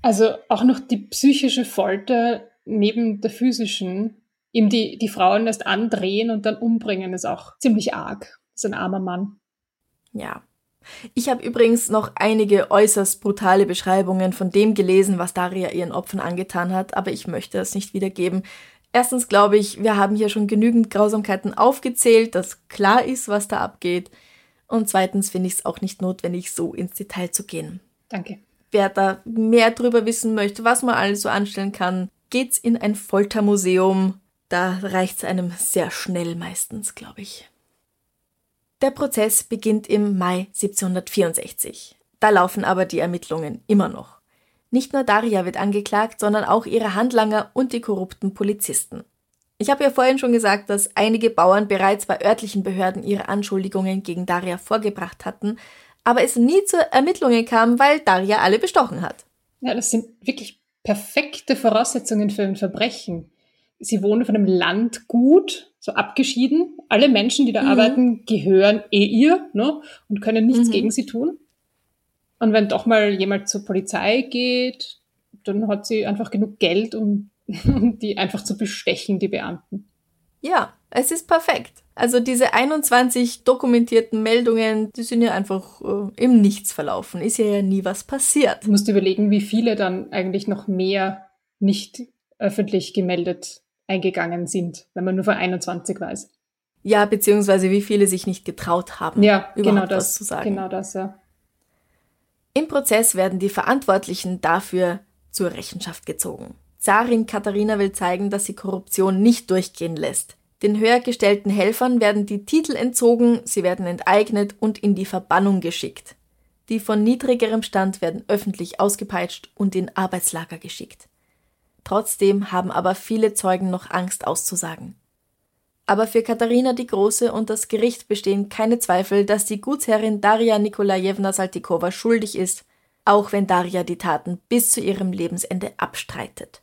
Also auch noch die psychische Folter neben der physischen, ihm die, die Frauen erst andrehen und dann umbringen, ist auch ziemlich arg. Ist ein armer Mann. Ja. Ich habe übrigens noch einige äußerst brutale Beschreibungen von dem gelesen, was Daria ihren Opfern angetan hat, aber ich möchte es nicht wiedergeben. Erstens glaube ich, wir haben hier schon genügend Grausamkeiten aufgezählt, dass klar ist, was da abgeht. Und zweitens finde ich es auch nicht notwendig, so ins Detail zu gehen. Danke. Wer da mehr drüber wissen möchte, was man alles so anstellen kann, geht's in ein Foltermuseum. Da reicht's einem sehr schnell meistens, glaube ich. Der Prozess beginnt im Mai 1764. Da laufen aber die Ermittlungen immer noch. Nicht nur Daria wird angeklagt, sondern auch ihre Handlanger und die korrupten Polizisten. Ich habe ja vorhin schon gesagt, dass einige Bauern bereits bei örtlichen Behörden ihre Anschuldigungen gegen Daria vorgebracht hatten, aber es nie zu Ermittlungen kam, weil Daria alle bestochen hat. Ja, das sind wirklich perfekte Voraussetzungen für ein Verbrechen. Sie wohnen von einem Landgut, so abgeschieden. Alle Menschen, die da mhm. arbeiten, gehören eh ihr ne, und können nichts mhm. gegen sie tun. Und wenn doch mal jemand zur Polizei geht, dann hat sie einfach genug Geld, um, um die einfach zu bestechen, die Beamten. Ja, es ist perfekt. Also diese 21 dokumentierten Meldungen, die sind ja einfach äh, im Nichts verlaufen. Ist ja, nie was passiert. Du musst überlegen, wie viele dann eigentlich noch mehr nicht öffentlich gemeldet eingegangen sind, wenn man nur von 21 weiß. Ja, beziehungsweise wie viele sich nicht getraut haben, ja, genau überhaupt genau das, was zu sagen. Genau das, ja. Im Prozess werden die Verantwortlichen dafür zur Rechenschaft gezogen. Zarin Katharina will zeigen, dass sie Korruption nicht durchgehen lässt. Den höher gestellten Helfern werden die Titel entzogen, sie werden enteignet und in die Verbannung geschickt. Die von niedrigerem Stand werden öffentlich ausgepeitscht und in Arbeitslager geschickt. Trotzdem haben aber viele Zeugen noch Angst auszusagen. Aber für Katharina die Große und das Gericht bestehen keine Zweifel, dass die Gutsherrin Daria Nikolajewna Saltykova schuldig ist, auch wenn Daria die Taten bis zu ihrem Lebensende abstreitet.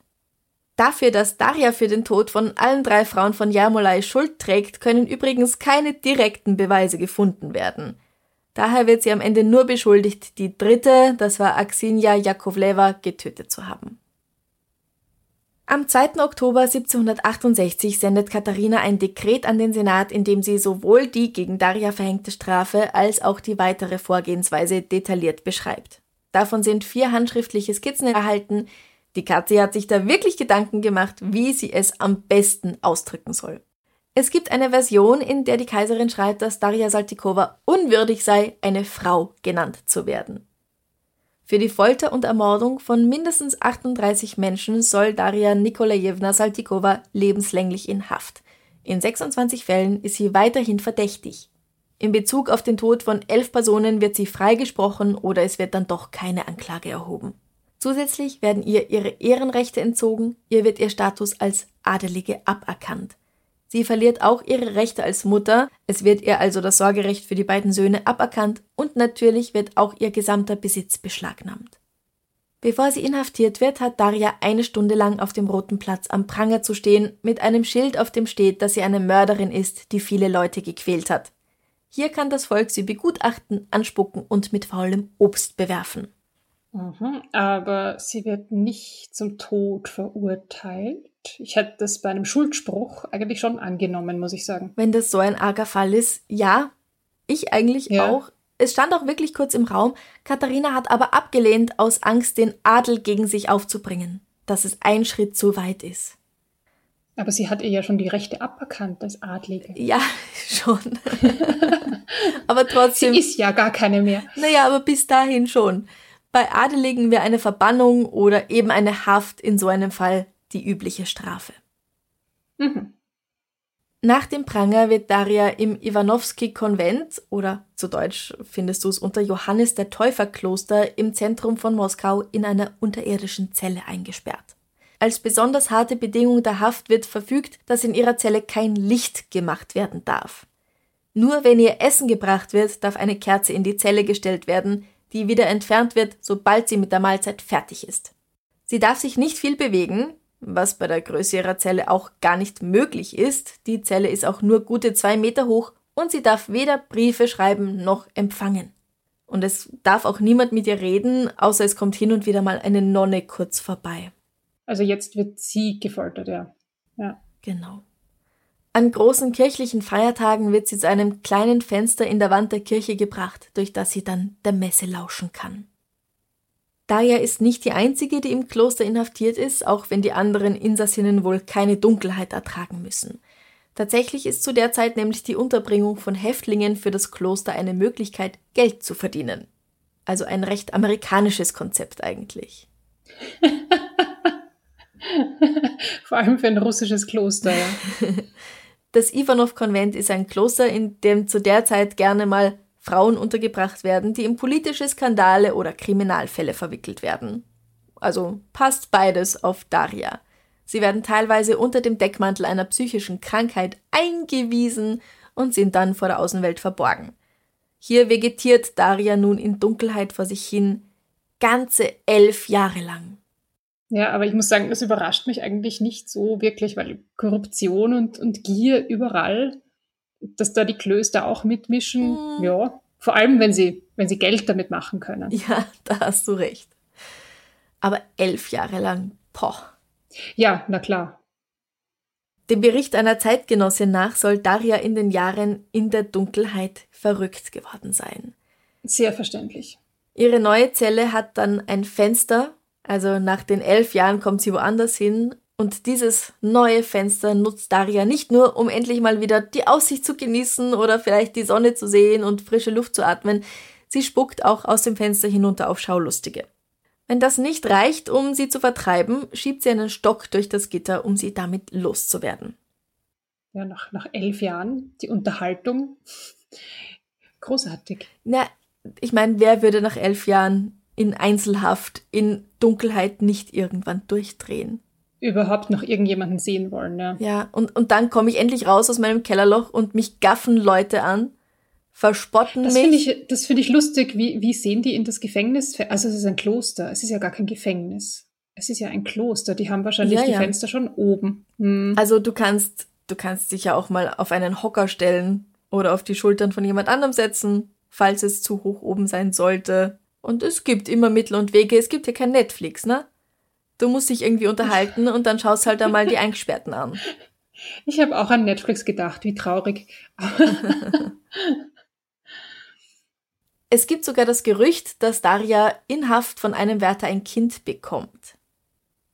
Dafür, dass Daria für den Tod von allen drei Frauen von Jarmolai Schuld trägt, können übrigens keine direkten Beweise gefunden werden. Daher wird sie am Ende nur beschuldigt, die dritte, das war Axinia Jakovleva, getötet zu haben. Am 2. Oktober 1768 sendet Katharina ein Dekret an den Senat, in dem sie sowohl die gegen Daria verhängte Strafe als auch die weitere Vorgehensweise detailliert beschreibt. Davon sind vier handschriftliche Skizzen erhalten. Die Katze hat sich da wirklich Gedanken gemacht, wie sie es am besten ausdrücken soll. Es gibt eine Version, in der die Kaiserin schreibt, dass Daria Saltikova unwürdig sei, eine Frau genannt zu werden. Für die Folter und Ermordung von mindestens 38 Menschen soll Daria Nikolajewna Saltikova lebenslänglich in Haft. In 26 Fällen ist sie weiterhin verdächtig. In Bezug auf den Tod von elf Personen wird sie freigesprochen oder es wird dann doch keine Anklage erhoben. Zusätzlich werden ihr ihre Ehrenrechte entzogen, ihr wird ihr Status als Adelige aberkannt. Sie verliert auch ihre Rechte als Mutter, es wird ihr also das Sorgerecht für die beiden Söhne aberkannt und natürlich wird auch ihr gesamter Besitz beschlagnahmt. Bevor sie inhaftiert wird, hat Daria eine Stunde lang auf dem Roten Platz am Pranger zu stehen, mit einem Schild, auf dem steht, dass sie eine Mörderin ist, die viele Leute gequält hat. Hier kann das Volk sie begutachten, anspucken und mit faulem Obst bewerfen. Mhm, aber sie wird nicht zum Tod verurteilt. Ich hätte das bei einem Schuldspruch eigentlich schon angenommen, muss ich sagen. Wenn das so ein arger Fall ist, ja, ich eigentlich ja. auch. Es stand auch wirklich kurz im Raum, Katharina hat aber abgelehnt, aus Angst, den Adel gegen sich aufzubringen, dass es ein Schritt zu weit ist. Aber sie hat ihr ja schon die Rechte aberkannt als Adlige. Ja, schon. aber trotzdem. Sie ist ja gar keine mehr. Naja, aber bis dahin schon. Bei Adeligen wäre eine Verbannung oder eben eine Haft in so einem Fall die übliche Strafe. Mhm. Nach dem Pranger wird Daria im Iwanowski-Konvent oder zu Deutsch findest du es unter Johannes der Täufer-Kloster im Zentrum von Moskau in einer unterirdischen Zelle eingesperrt. Als besonders harte Bedingung der Haft wird verfügt, dass in ihrer Zelle kein Licht gemacht werden darf. Nur wenn ihr Essen gebracht wird, darf eine Kerze in die Zelle gestellt werden, die wieder entfernt wird, sobald sie mit der Mahlzeit fertig ist. Sie darf sich nicht viel bewegen, was bei der Größe ihrer Zelle auch gar nicht möglich ist. Die Zelle ist auch nur gute zwei Meter hoch und sie darf weder Briefe schreiben noch empfangen. Und es darf auch niemand mit ihr reden, außer es kommt hin und wieder mal eine Nonne kurz vorbei. Also jetzt wird sie gefoltert, ja. Ja. Genau. An großen kirchlichen Feiertagen wird sie zu einem kleinen Fenster in der Wand der Kirche gebracht, durch das sie dann der Messe lauschen kann. Daya ist nicht die einzige, die im Kloster inhaftiert ist, auch wenn die anderen Insassinnen wohl keine Dunkelheit ertragen müssen. Tatsächlich ist zu der Zeit nämlich die Unterbringung von Häftlingen für das Kloster eine Möglichkeit, Geld zu verdienen. Also ein recht amerikanisches Konzept eigentlich. Vor allem für ein russisches Kloster, ja. Das Ivanov-Konvent ist ein Kloster, in dem zu der Zeit gerne mal Frauen untergebracht werden, die in politische Skandale oder Kriminalfälle verwickelt werden. Also passt beides auf Daria. Sie werden teilweise unter dem Deckmantel einer psychischen Krankheit eingewiesen und sind dann vor der Außenwelt verborgen. Hier vegetiert Daria nun in Dunkelheit vor sich hin, ganze elf Jahre lang. Ja, aber ich muss sagen, das überrascht mich eigentlich nicht so wirklich, weil Korruption und, und Gier überall dass da die Klöster auch mitmischen. Mhm. Ja, vor allem, wenn sie, wenn sie Geld damit machen können. Ja, da hast du recht. Aber elf Jahre lang, poch. Ja, na klar. Dem Bericht einer Zeitgenossin nach soll Daria in den Jahren in der Dunkelheit verrückt geworden sein. Sehr verständlich. Ihre neue Zelle hat dann ein Fenster, also nach den elf Jahren kommt sie woanders hin und dieses neue Fenster nutzt Daria nicht nur, um endlich mal wieder die Aussicht zu genießen oder vielleicht die Sonne zu sehen und frische Luft zu atmen, sie spuckt auch aus dem Fenster hinunter auf Schaulustige. Wenn das nicht reicht, um sie zu vertreiben, schiebt sie einen Stock durch das Gitter, um sie damit loszuwerden. Ja, nach, nach elf Jahren die Unterhaltung. Großartig. Na, ich meine, wer würde nach elf Jahren in Einzelhaft, in Dunkelheit nicht irgendwann durchdrehen? Überhaupt noch irgendjemanden sehen wollen. Ja, ja und, und dann komme ich endlich raus aus meinem Kellerloch und mich gaffen Leute an, verspotten das mich. Ich, das finde ich lustig. Wie, wie sehen die in das Gefängnis? Also es ist ein Kloster, es ist ja gar kein Gefängnis. Es ist ja ein Kloster, die haben wahrscheinlich ja, die ja. Fenster schon oben. Hm. Also du kannst, du kannst dich ja auch mal auf einen Hocker stellen oder auf die Schultern von jemand anderem setzen, falls es zu hoch oben sein sollte. Und es gibt immer Mittel und Wege. Es gibt ja kein Netflix, ne? Du musst dich irgendwie unterhalten und dann schaust halt einmal die Eingesperrten an. Ich habe auch an Netflix gedacht, wie traurig. es gibt sogar das Gerücht, dass Daria in Haft von einem Wärter ein Kind bekommt.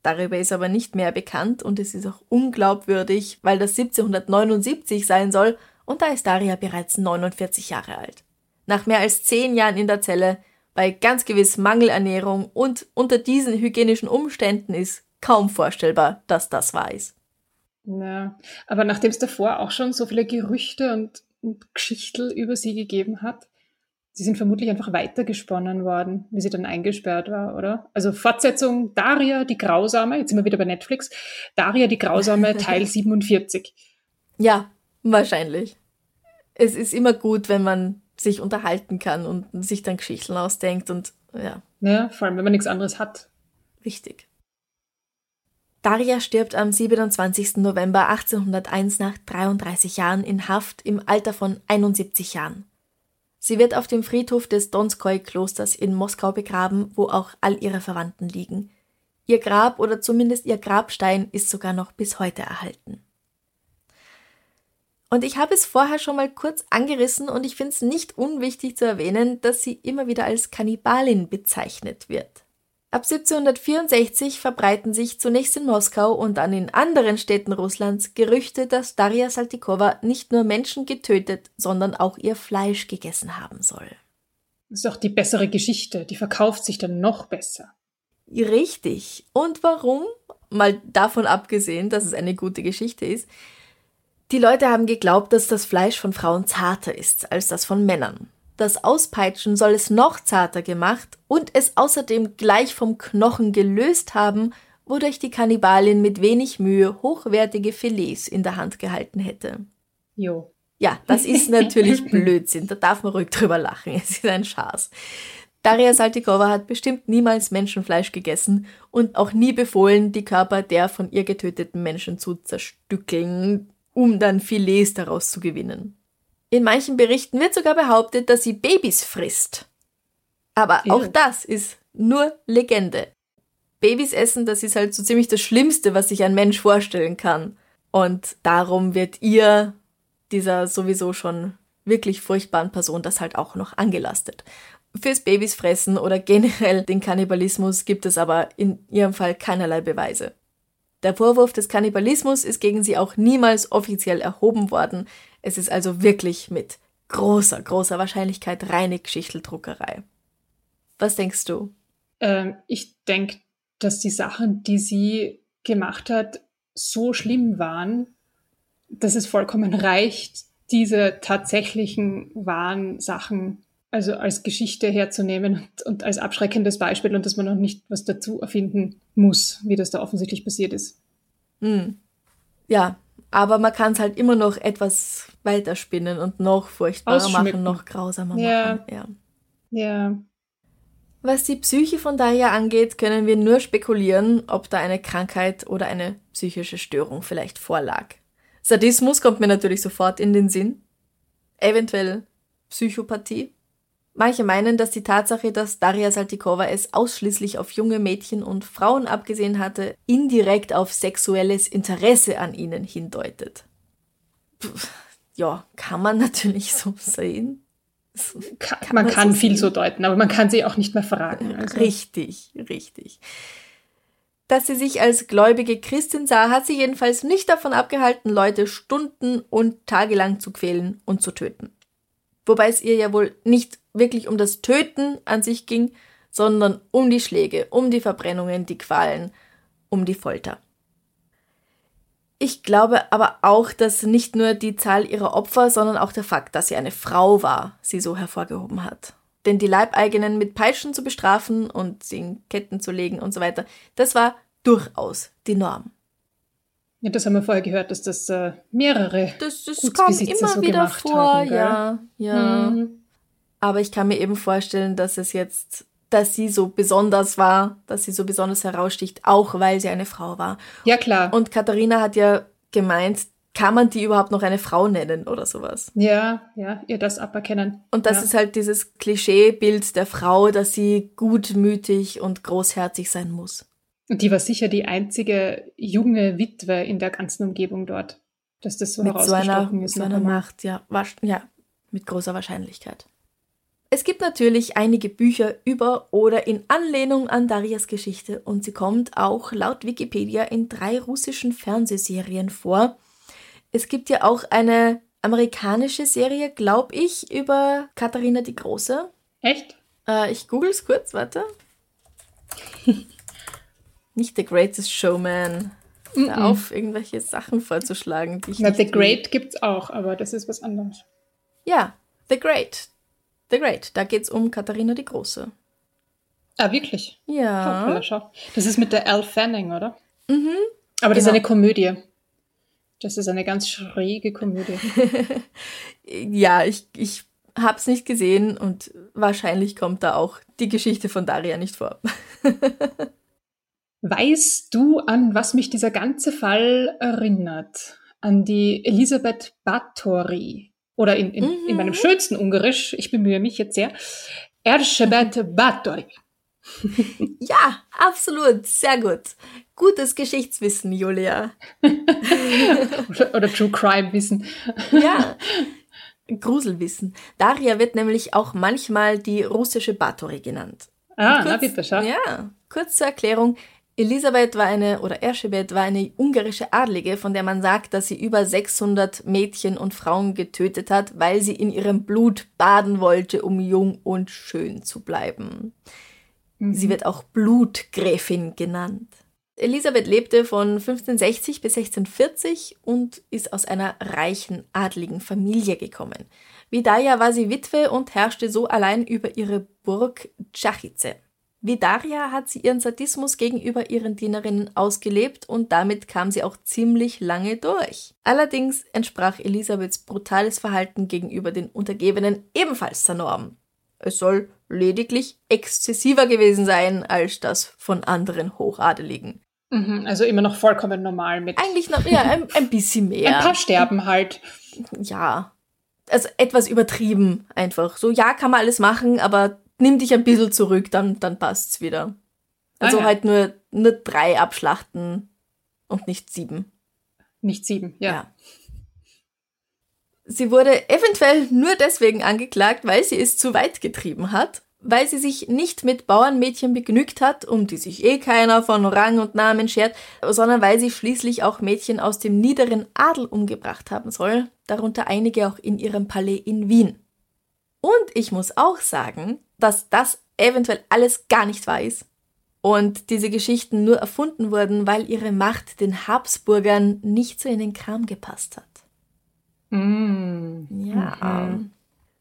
Darüber ist aber nicht mehr bekannt und es ist auch unglaubwürdig, weil das 1779 sein soll und da ist Daria bereits 49 Jahre alt. Nach mehr als zehn Jahren in der Zelle bei ganz gewiss Mangelernährung und unter diesen hygienischen Umständen ist kaum vorstellbar, dass das wahr ist. Ja, aber nachdem es davor auch schon so viele Gerüchte und, und Geschichten über sie gegeben hat, sie sind vermutlich einfach weitergesponnen worden, wie sie dann eingesperrt war, oder? Also Fortsetzung Daria die Grausame, jetzt sind wir wieder bei Netflix, Daria die Grausame Teil 47. Ja, wahrscheinlich. Es ist immer gut, wenn man sich unterhalten kann und sich dann Geschichten ausdenkt und ja. Ja, vor allem, wenn man nichts anderes hat. richtig. Daria stirbt am 27. November 1801 nach 33 Jahren in Haft im Alter von 71 Jahren. Sie wird auf dem Friedhof des Donskoi-Klosters in Moskau begraben, wo auch all ihre Verwandten liegen. Ihr Grab oder zumindest ihr Grabstein ist sogar noch bis heute erhalten. Und ich habe es vorher schon mal kurz angerissen und ich finde es nicht unwichtig zu erwähnen, dass sie immer wieder als Kannibalin bezeichnet wird. Ab 1764 verbreiten sich zunächst in Moskau und dann in anderen Städten Russlands Gerüchte, dass Daria Saltikova nicht nur Menschen getötet, sondern auch ihr Fleisch gegessen haben soll. Das ist auch die bessere Geschichte, die verkauft sich dann noch besser. Richtig. Und warum? Mal davon abgesehen, dass es eine gute Geschichte ist. Die Leute haben geglaubt, dass das Fleisch von Frauen zarter ist als das von Männern. Das Auspeitschen soll es noch zarter gemacht und es außerdem gleich vom Knochen gelöst haben, wodurch die Kannibalin mit wenig Mühe hochwertige Filets in der Hand gehalten hätte. Jo. Ja, das ist natürlich Blödsinn. Da darf man ruhig drüber lachen. Es ist ein Schaß. Daria Saltikova hat bestimmt niemals Menschenfleisch gegessen und auch nie befohlen, die Körper der von ihr getöteten Menschen zu zerstückeln, um dann Filets daraus zu gewinnen. In manchen Berichten wird sogar behauptet, dass sie Babys frisst. Aber ja. auch das ist nur Legende. Babys essen, das ist halt so ziemlich das Schlimmste, was sich ein Mensch vorstellen kann. Und darum wird ihr, dieser sowieso schon wirklich furchtbaren Person, das halt auch noch angelastet. Fürs Babys fressen oder generell den Kannibalismus gibt es aber in ihrem Fall keinerlei Beweise. Der Vorwurf des Kannibalismus ist gegen sie auch niemals offiziell erhoben worden. Es ist also wirklich mit großer, großer Wahrscheinlichkeit reine Geschichteldruckerei. Was denkst du? Ähm, ich denke, dass die Sachen, die sie gemacht hat, so schlimm waren, dass es vollkommen reicht, diese tatsächlichen wahren Sachen also als Geschichte herzunehmen und, und, als abschreckendes Beispiel und dass man noch nicht was dazu erfinden muss, wie das da offensichtlich passiert ist. Hm. Ja, aber man kann es halt immer noch etwas weiterspinnen und noch furchtbarer machen, noch grausamer ja. machen. Ja. Ja. Was die Psyche von Daria angeht, können wir nur spekulieren, ob da eine Krankheit oder eine psychische Störung vielleicht vorlag. Sadismus kommt mir natürlich sofort in den Sinn. Eventuell Psychopathie. Manche meinen, dass die Tatsache, dass Daria Saltikova es ausschließlich auf junge Mädchen und Frauen abgesehen hatte, indirekt auf sexuelles Interesse an ihnen hindeutet. Pff, ja, kann man natürlich so sehen. Kann, kann man, man, kann so viel so deuten, aber man kann sie auch nicht mehr fragen. Also. Richtig, richtig. Dass sie sich als gläubige Christin sah, hat sie jedenfalls nicht davon abgehalten, Leute stunden- und tagelang zu quälen und zu töten. Wobei es ihr ja wohl nicht wirklich um das Töten an sich ging, sondern um die Schläge, um die Verbrennungen, die Qualen, um die Folter. Ich glaube aber auch, dass nicht nur die Zahl ihrer Opfer, sondern auch der Fakt, dass sie eine Frau war, sie so hervorgehoben hat. Denn die Leibeigenen mit Peitschen zu bestrafen und sie in Ketten zu legen und so weiter, das war durchaus die Norm. Ja, das haben wir vorher gehört, dass das äh, mehrere das, das kam immer so wieder vor, haben, ja, ja. Mhm. Aber ich kann mir eben vorstellen, dass es jetzt, dass sie so besonders war, dass sie so besonders heraussticht, auch weil sie eine Frau war. Ja, klar. Und Katharina hat ja gemeint, kann man die überhaupt noch eine Frau nennen oder sowas? Ja, ja, ihr das aberkennen. Und das ja. ist halt dieses Klischeebild der Frau, dass sie gutmütig und großherzig sein muss. Und die war sicher die einzige junge Witwe in der ganzen Umgebung dort, dass das so mit so einer, ist. So einer Macht, ja, war, ja, mit großer Wahrscheinlichkeit. Es gibt natürlich einige Bücher über oder in Anlehnung an Darias Geschichte und sie kommt auch laut Wikipedia in drei russischen Fernsehserien vor. Es gibt ja auch eine amerikanische Serie, glaube ich, über Katharina die Große. Echt? Äh, ich google es kurz, warte. nicht The Greatest Showman. Mm -mm. auf irgendwelche Sachen vorzuschlagen, die ich Na, The Great gibt's auch, aber das ist was anderes. Ja, The Great. The Great. Da geht's um Katharina die Große. Ah, wirklich? Ja. Schau, Das ist mit der Al Fanning, oder? Mhm. Aber das genau. ist eine Komödie. Das ist eine ganz schräge Komödie. ja, ich, ich hab's nicht gesehen und wahrscheinlich kommt da auch die Geschichte von Daria nicht vor. Weißt du, an was mich dieser ganze Fall erinnert? An die Elisabeth Bathory. Oder in, in, mhm. in meinem schönsten Ungarisch, ich bemühe mich jetzt sehr, Erzsébet Bathory. ja, absolut, sehr gut. Gutes Geschichtswissen, Julia. oder, oder True Crime Wissen. ja, Gruselwissen. Daria wird nämlich auch manchmal die russische Bathory genannt. Ah, kurz, na bitte, schau. Ja, kurz zur Erklärung. Elisabeth war eine, oder Erschebet war eine ungarische Adlige, von der man sagt, dass sie über 600 Mädchen und Frauen getötet hat, weil sie in ihrem Blut baden wollte, um jung und schön zu bleiben. Mhm. Sie wird auch Blutgräfin genannt. Elisabeth lebte von 1560 bis 1640 und ist aus einer reichen adligen Familie gekommen. Wie Daria war sie Witwe und herrschte so allein über ihre Burg Tschachice. Wie Daria hat sie ihren Sadismus gegenüber ihren Dienerinnen ausgelebt und damit kam sie auch ziemlich lange durch. Allerdings entsprach Elisabeths brutales Verhalten gegenüber den Untergebenen ebenfalls der Norm. Es soll lediglich exzessiver gewesen sein als das von anderen Hochadeligen. Mhm, also immer noch vollkommen normal mit. Eigentlich noch, ja, ein, ein bisschen mehr. Ein paar sterben halt. Ja. Also etwas übertrieben einfach. So, ja, kann man alles machen, aber nimm dich ein bisschen zurück, dann, dann passt's wieder. Also ah, ja. halt nur, nur drei abschlachten und nicht sieben. Nicht sieben, ja. ja. Sie wurde eventuell nur deswegen angeklagt, weil sie es zu weit getrieben hat, weil sie sich nicht mit Bauernmädchen begnügt hat, um die sich eh keiner von Rang und Namen schert, sondern weil sie schließlich auch Mädchen aus dem niederen Adel umgebracht haben soll, darunter einige auch in ihrem Palais in Wien. Und ich muss auch sagen, dass das eventuell alles gar nicht wahr ist. Und diese Geschichten nur erfunden wurden, weil ihre Macht den Habsburgern nicht so in den Kram gepasst hat. Mm. Ja. Mhm.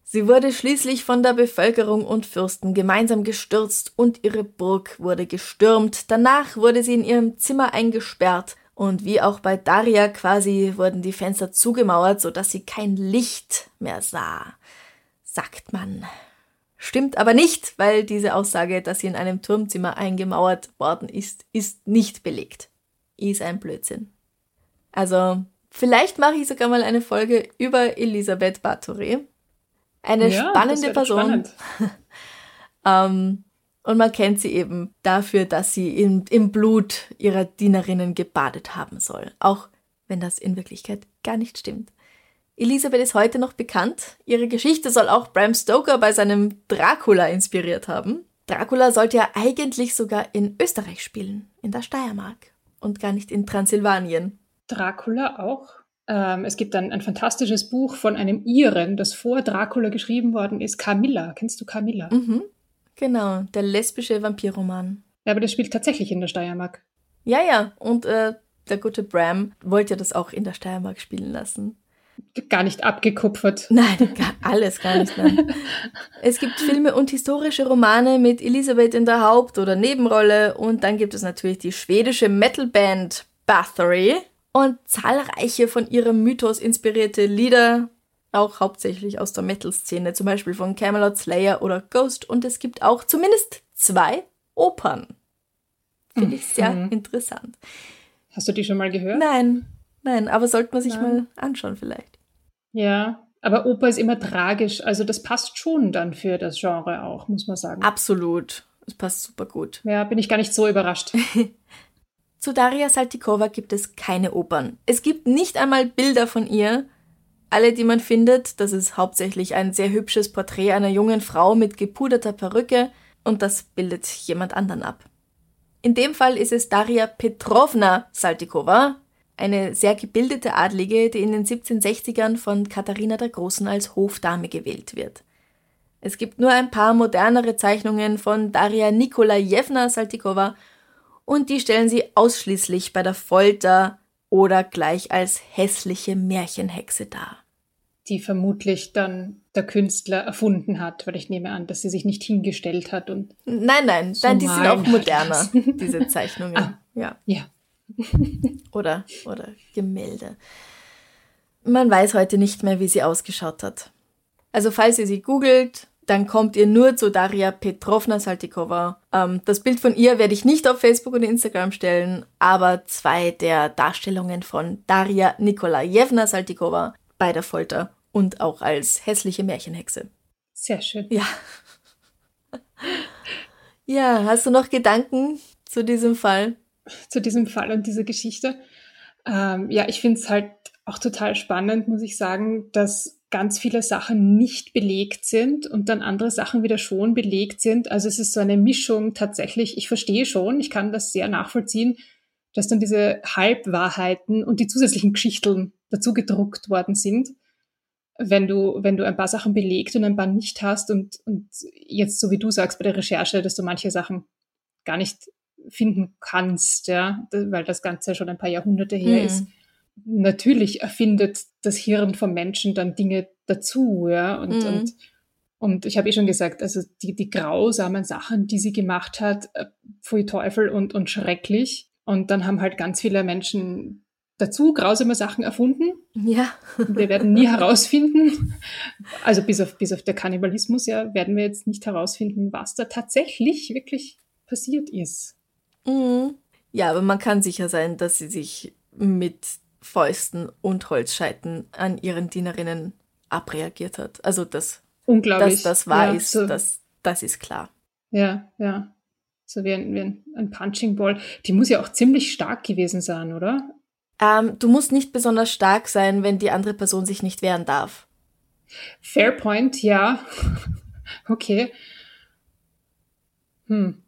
Sie wurde schließlich von der Bevölkerung und Fürsten gemeinsam gestürzt und ihre Burg wurde gestürmt. Danach wurde sie in ihrem Zimmer eingesperrt und wie auch bei Daria quasi wurden die Fenster zugemauert, sodass sie kein Licht mehr sah, sagt man. Stimmt aber nicht, weil diese Aussage, dass sie in einem Turmzimmer eingemauert worden ist, ist nicht belegt. Ist ein Blödsinn. Also, vielleicht mache ich sogar mal eine Folge über Elisabeth Bathory. Eine ja, spannende Person. ähm, und man kennt sie eben dafür, dass sie im, im Blut ihrer Dienerinnen gebadet haben soll. Auch wenn das in Wirklichkeit gar nicht stimmt. Elisabeth ist heute noch bekannt. Ihre Geschichte soll auch Bram Stoker bei seinem Dracula inspiriert haben. Dracula sollte ja eigentlich sogar in Österreich spielen, in der Steiermark und gar nicht in Transsilvanien. Dracula auch? Ähm, es gibt ein, ein fantastisches Buch von einem Iren, das vor Dracula geschrieben worden ist. Camilla. Kennst du Camilla? Mhm. Genau, der lesbische Vampirroman. Ja, aber der spielt tatsächlich in der Steiermark. Ja, ja. Und äh, der gute Bram wollte das auch in der Steiermark spielen lassen gar nicht abgekupfert. Nein, gar, alles gar nicht. Nein. es gibt Filme und historische Romane mit Elisabeth in der Haupt- oder Nebenrolle und dann gibt es natürlich die schwedische Metalband Bathory und zahlreiche von ihrem Mythos inspirierte Lieder, auch hauptsächlich aus der Metal-Szene, zum Beispiel von Camelot Slayer oder Ghost und es gibt auch zumindest zwei Opern. Finde ich sehr mhm. interessant. Hast du die schon mal gehört? Nein, nein, aber sollte man sich Nein. mal anschauen vielleicht. Ja, aber Oper ist immer tragisch. Also das passt schon dann für das Genre auch, muss man sagen. Absolut. Es passt super gut. Ja, bin ich gar nicht so überrascht. Zu Daria Saltikova gibt es keine Opern. Es gibt nicht einmal Bilder von ihr. Alle, die man findet, das ist hauptsächlich ein sehr hübsches Porträt einer jungen Frau mit gepuderter Perücke und das bildet jemand anderen ab. In dem Fall ist es Daria Petrovna Saltikova, eine sehr gebildete Adlige, die in den 1760ern von Katharina der Großen als Hofdame gewählt wird. Es gibt nur ein paar modernere Zeichnungen von Daria Nikolajewna Saltikova und die stellen sie ausschließlich bei der Folter oder gleich als hässliche Märchenhexe dar. Die vermutlich dann der Künstler erfunden hat, weil ich nehme an, dass sie sich nicht hingestellt hat und. Nein, nein, so nein die sind auch moderner, diese Zeichnungen. Ah, ja. Ja. oder, oder Gemälde. Man weiß heute nicht mehr, wie sie ausgeschaut hat. Also falls ihr sie googelt, dann kommt ihr nur zu Daria Petrovna Saltikova. Ähm, das Bild von ihr werde ich nicht auf Facebook und Instagram stellen, aber zwei der Darstellungen von Daria Nikolajewna Saltikova bei der Folter und auch als hässliche Märchenhexe. Sehr schön. Ja. Ja, hast du noch Gedanken zu diesem Fall? Zu diesem Fall und dieser Geschichte? Ähm, ja, ich finde es halt auch total spannend, muss ich sagen, dass ganz viele Sachen nicht belegt sind und dann andere Sachen wieder schon belegt sind. Also es ist so eine Mischung tatsächlich. Ich verstehe schon, ich kann das sehr nachvollziehen, dass dann diese Halbwahrheiten und die zusätzlichen Geschichten dazu gedruckt worden sind, wenn du, wenn du ein paar Sachen belegt und ein paar nicht hast und, und jetzt, so wie du sagst bei der Recherche, dass du manche Sachen gar nicht finden kannst, ja, weil das Ganze schon ein paar Jahrhunderte her mhm. ist natürlich erfindet das Hirn vom Menschen dann Dinge dazu, ja, und, mhm. und, und ich habe eh schon gesagt, also die, die grausamen Sachen, die sie gemacht hat, äh, pfui Teufel und, und schrecklich. Und dann haben halt ganz viele Menschen dazu grausame Sachen erfunden. Ja. Wir werden nie herausfinden, also bis auf, bis auf der Kannibalismus, ja, werden wir jetzt nicht herausfinden, was da tatsächlich wirklich passiert ist. Mhm. Ja, aber man kann sicher sein, dass sie sich mit Fäusten und Holzscheiten an ihren Dienerinnen abreagiert hat. Also das, Unglaublich. dass das wahr ja, ist, so. das, das ist klar. Ja, ja. So wie ein, wie ein, ein Punching Ball. Die muss ja auch ziemlich stark gewesen sein, oder? Ähm, du musst nicht besonders stark sein, wenn die andere Person sich nicht wehren darf. Fair point, ja. okay. Hm.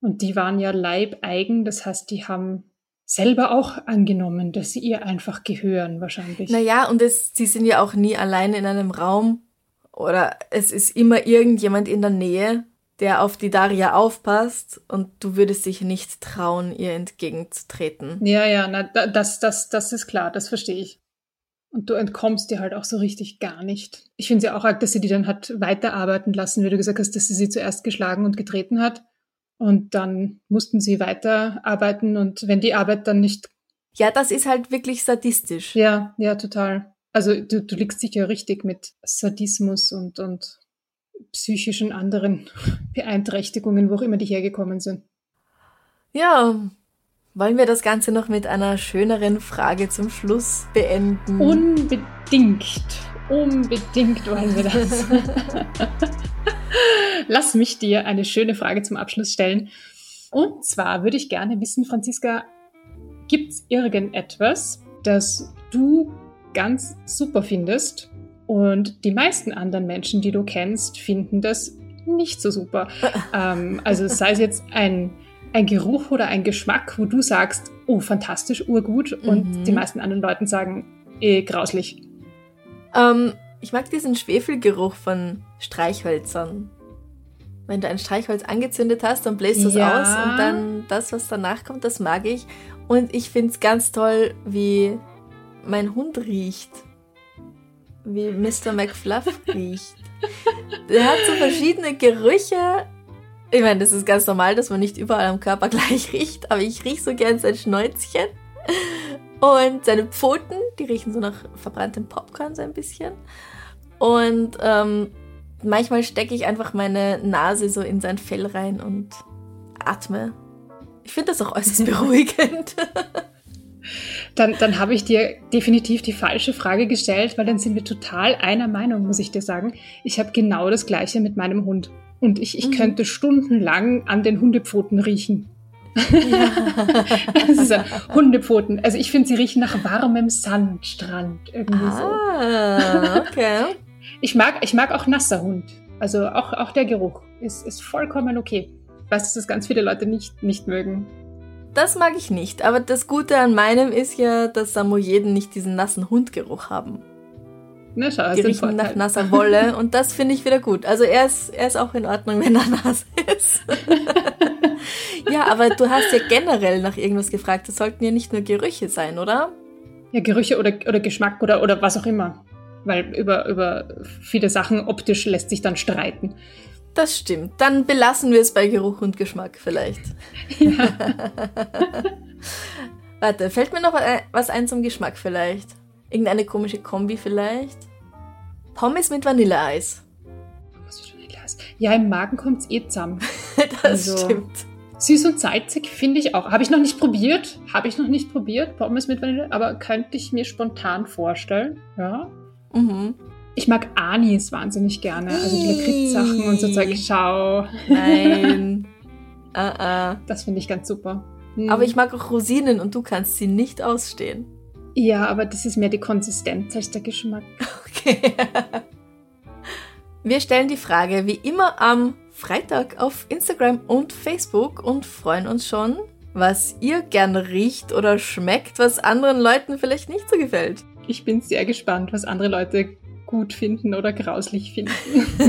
Und die waren ja leibeigen, das heißt, die haben selber auch angenommen, dass sie ihr einfach gehören wahrscheinlich. Naja, und es, sie sind ja auch nie allein in einem Raum oder es ist immer irgendjemand in der Nähe, der auf die Daria aufpasst und du würdest dich nicht trauen, ihr entgegenzutreten. Ja, ja, na, das, das, das ist klar, das verstehe ich. Und du entkommst dir halt auch so richtig gar nicht. Ich finde es ja auch arg, dass sie die dann hat weiterarbeiten lassen, wie du gesagt hast, dass sie sie zuerst geschlagen und getreten hat. Und dann mussten sie weiterarbeiten und wenn die Arbeit dann nicht. Ja, das ist halt wirklich sadistisch. Ja, ja, total. Also du, du liegst sicher richtig mit Sadismus und, und psychischen anderen Beeinträchtigungen, wo auch immer die hergekommen sind. Ja, wollen wir das Ganze noch mit einer schöneren Frage zum Schluss beenden? Unbedingt. Unbedingt wollen wir das. Lass mich dir eine schöne Frage zum Abschluss stellen. Und zwar würde ich gerne wissen, Franziska, gibt es irgendetwas, das du ganz super findest und die meisten anderen Menschen, die du kennst, finden das nicht so super? ähm, also sei es jetzt ein, ein Geruch oder ein Geschmack, wo du sagst, oh, fantastisch, urgut und mhm. die meisten anderen Leuten sagen, eh, grauslich. Ähm, ich mag diesen Schwefelgeruch von Streichhölzern. Wenn du ein Streichholz angezündet hast, dann bläst du es ja. aus und dann das, was danach kommt, das mag ich. Und ich finde es ganz toll, wie mein Hund riecht. Wie Mr. McFluff riecht. Der hat so verschiedene Gerüche. Ich meine, das ist ganz normal, dass man nicht überall am Körper gleich riecht, aber ich rieche so gern sein Schnäuzchen. Und seine Pfoten, die riechen so nach verbranntem Popcorn so ein bisschen. Und ähm, manchmal stecke ich einfach meine Nase so in sein Fell rein und atme. Ich finde das auch äußerst beruhigend. Dann, dann habe ich dir definitiv die falsche Frage gestellt, weil dann sind wir total einer Meinung, muss ich dir sagen. Ich habe genau das gleiche mit meinem Hund. Und ich, ich mhm. könnte stundenlang an den Hundepfoten riechen. Ja. das ist ja Hundepfoten. Also ich finde, sie riechen nach warmem Sandstrand. Irgendwie ah, so. okay. Ich mag, ich mag auch nasser Hund. Also auch, auch der Geruch ist, ist vollkommen okay. Ich weiß, dass das ganz viele Leute nicht, nicht mögen. Das mag ich nicht, aber das Gute an meinem ist ja, dass Samoyeden nicht diesen nassen Hundgeruch haben. Na, schau, Die riechen nach nasser Wolle und das finde ich wieder gut. Also er ist, er ist auch in Ordnung, wenn er nass ist. ja, aber du hast ja generell nach irgendwas gefragt. Das sollten ja nicht nur Gerüche sein, oder? Ja, Gerüche oder, oder Geschmack oder, oder was auch immer weil über, über viele Sachen optisch lässt sich dann streiten. Das stimmt. Dann belassen wir es bei Geruch und Geschmack vielleicht. Ja. Warte, fällt mir noch was ein zum Geschmack vielleicht? Irgendeine komische Kombi vielleicht? Pommes mit Vanilleeis. Pommes mit Ja, im Magen kommt es eh zusammen. das also, stimmt. Süß und salzig finde ich auch. Habe ich noch nicht probiert. Habe ich noch nicht probiert. Pommes mit Vanille. Aber könnte ich mir spontan vorstellen. Ja. Mhm. Ich mag Anis wahnsinnig gerne. Also die Lakritz-Sachen und so Zeug. Schau. Nein. uh -uh. Das finde ich ganz super. Hm. Aber ich mag auch Rosinen und du kannst sie nicht ausstehen. Ja, aber das ist mehr die Konsistenz als der Geschmack. Okay. Wir stellen die Frage wie immer am Freitag auf Instagram und Facebook und freuen uns schon, was ihr gerne riecht oder schmeckt, was anderen Leuten vielleicht nicht so gefällt. Ich bin sehr gespannt, was andere Leute gut finden oder grauslich finden.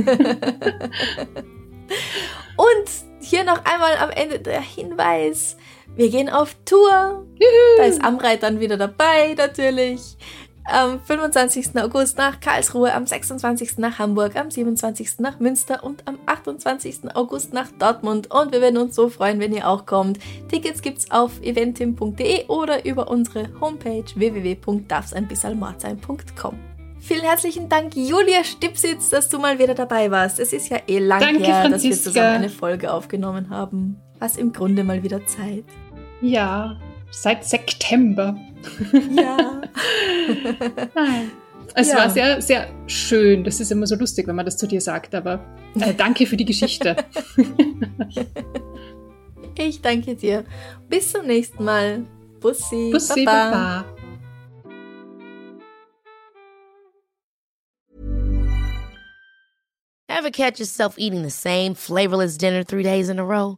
und hier noch einmal am Ende der Hinweis. Wir gehen auf Tour. Juhu. Da ist Amrei dann wieder dabei, natürlich. Am 25. August nach Karlsruhe, am 26. nach Hamburg, am 27. nach Münster und am 28. August nach Dortmund. Und wir werden uns so freuen, wenn ihr auch kommt. Tickets gibt's auf eventim.de oder über unsere Homepage www.darfseinbissalmordsein.com. Vielen herzlichen Dank, Julia Stipsitz, dass du mal wieder dabei warst. Es ist ja eh lang Danke, her, Franziska. dass wir zusammen eine Folge aufgenommen haben. Was im Grunde mal wieder Zeit. Ja, seit September. Ja. Nein. Es ja. war sehr, sehr schön. Das ist immer so lustig, wenn man das zu dir sagt, aber äh, danke für die Geschichte. ich danke dir. Bis zum nächsten Mal. Bussi. Bussi, Baba. Baba. Ever catch yourself eating the same flavorless dinner three days in a row?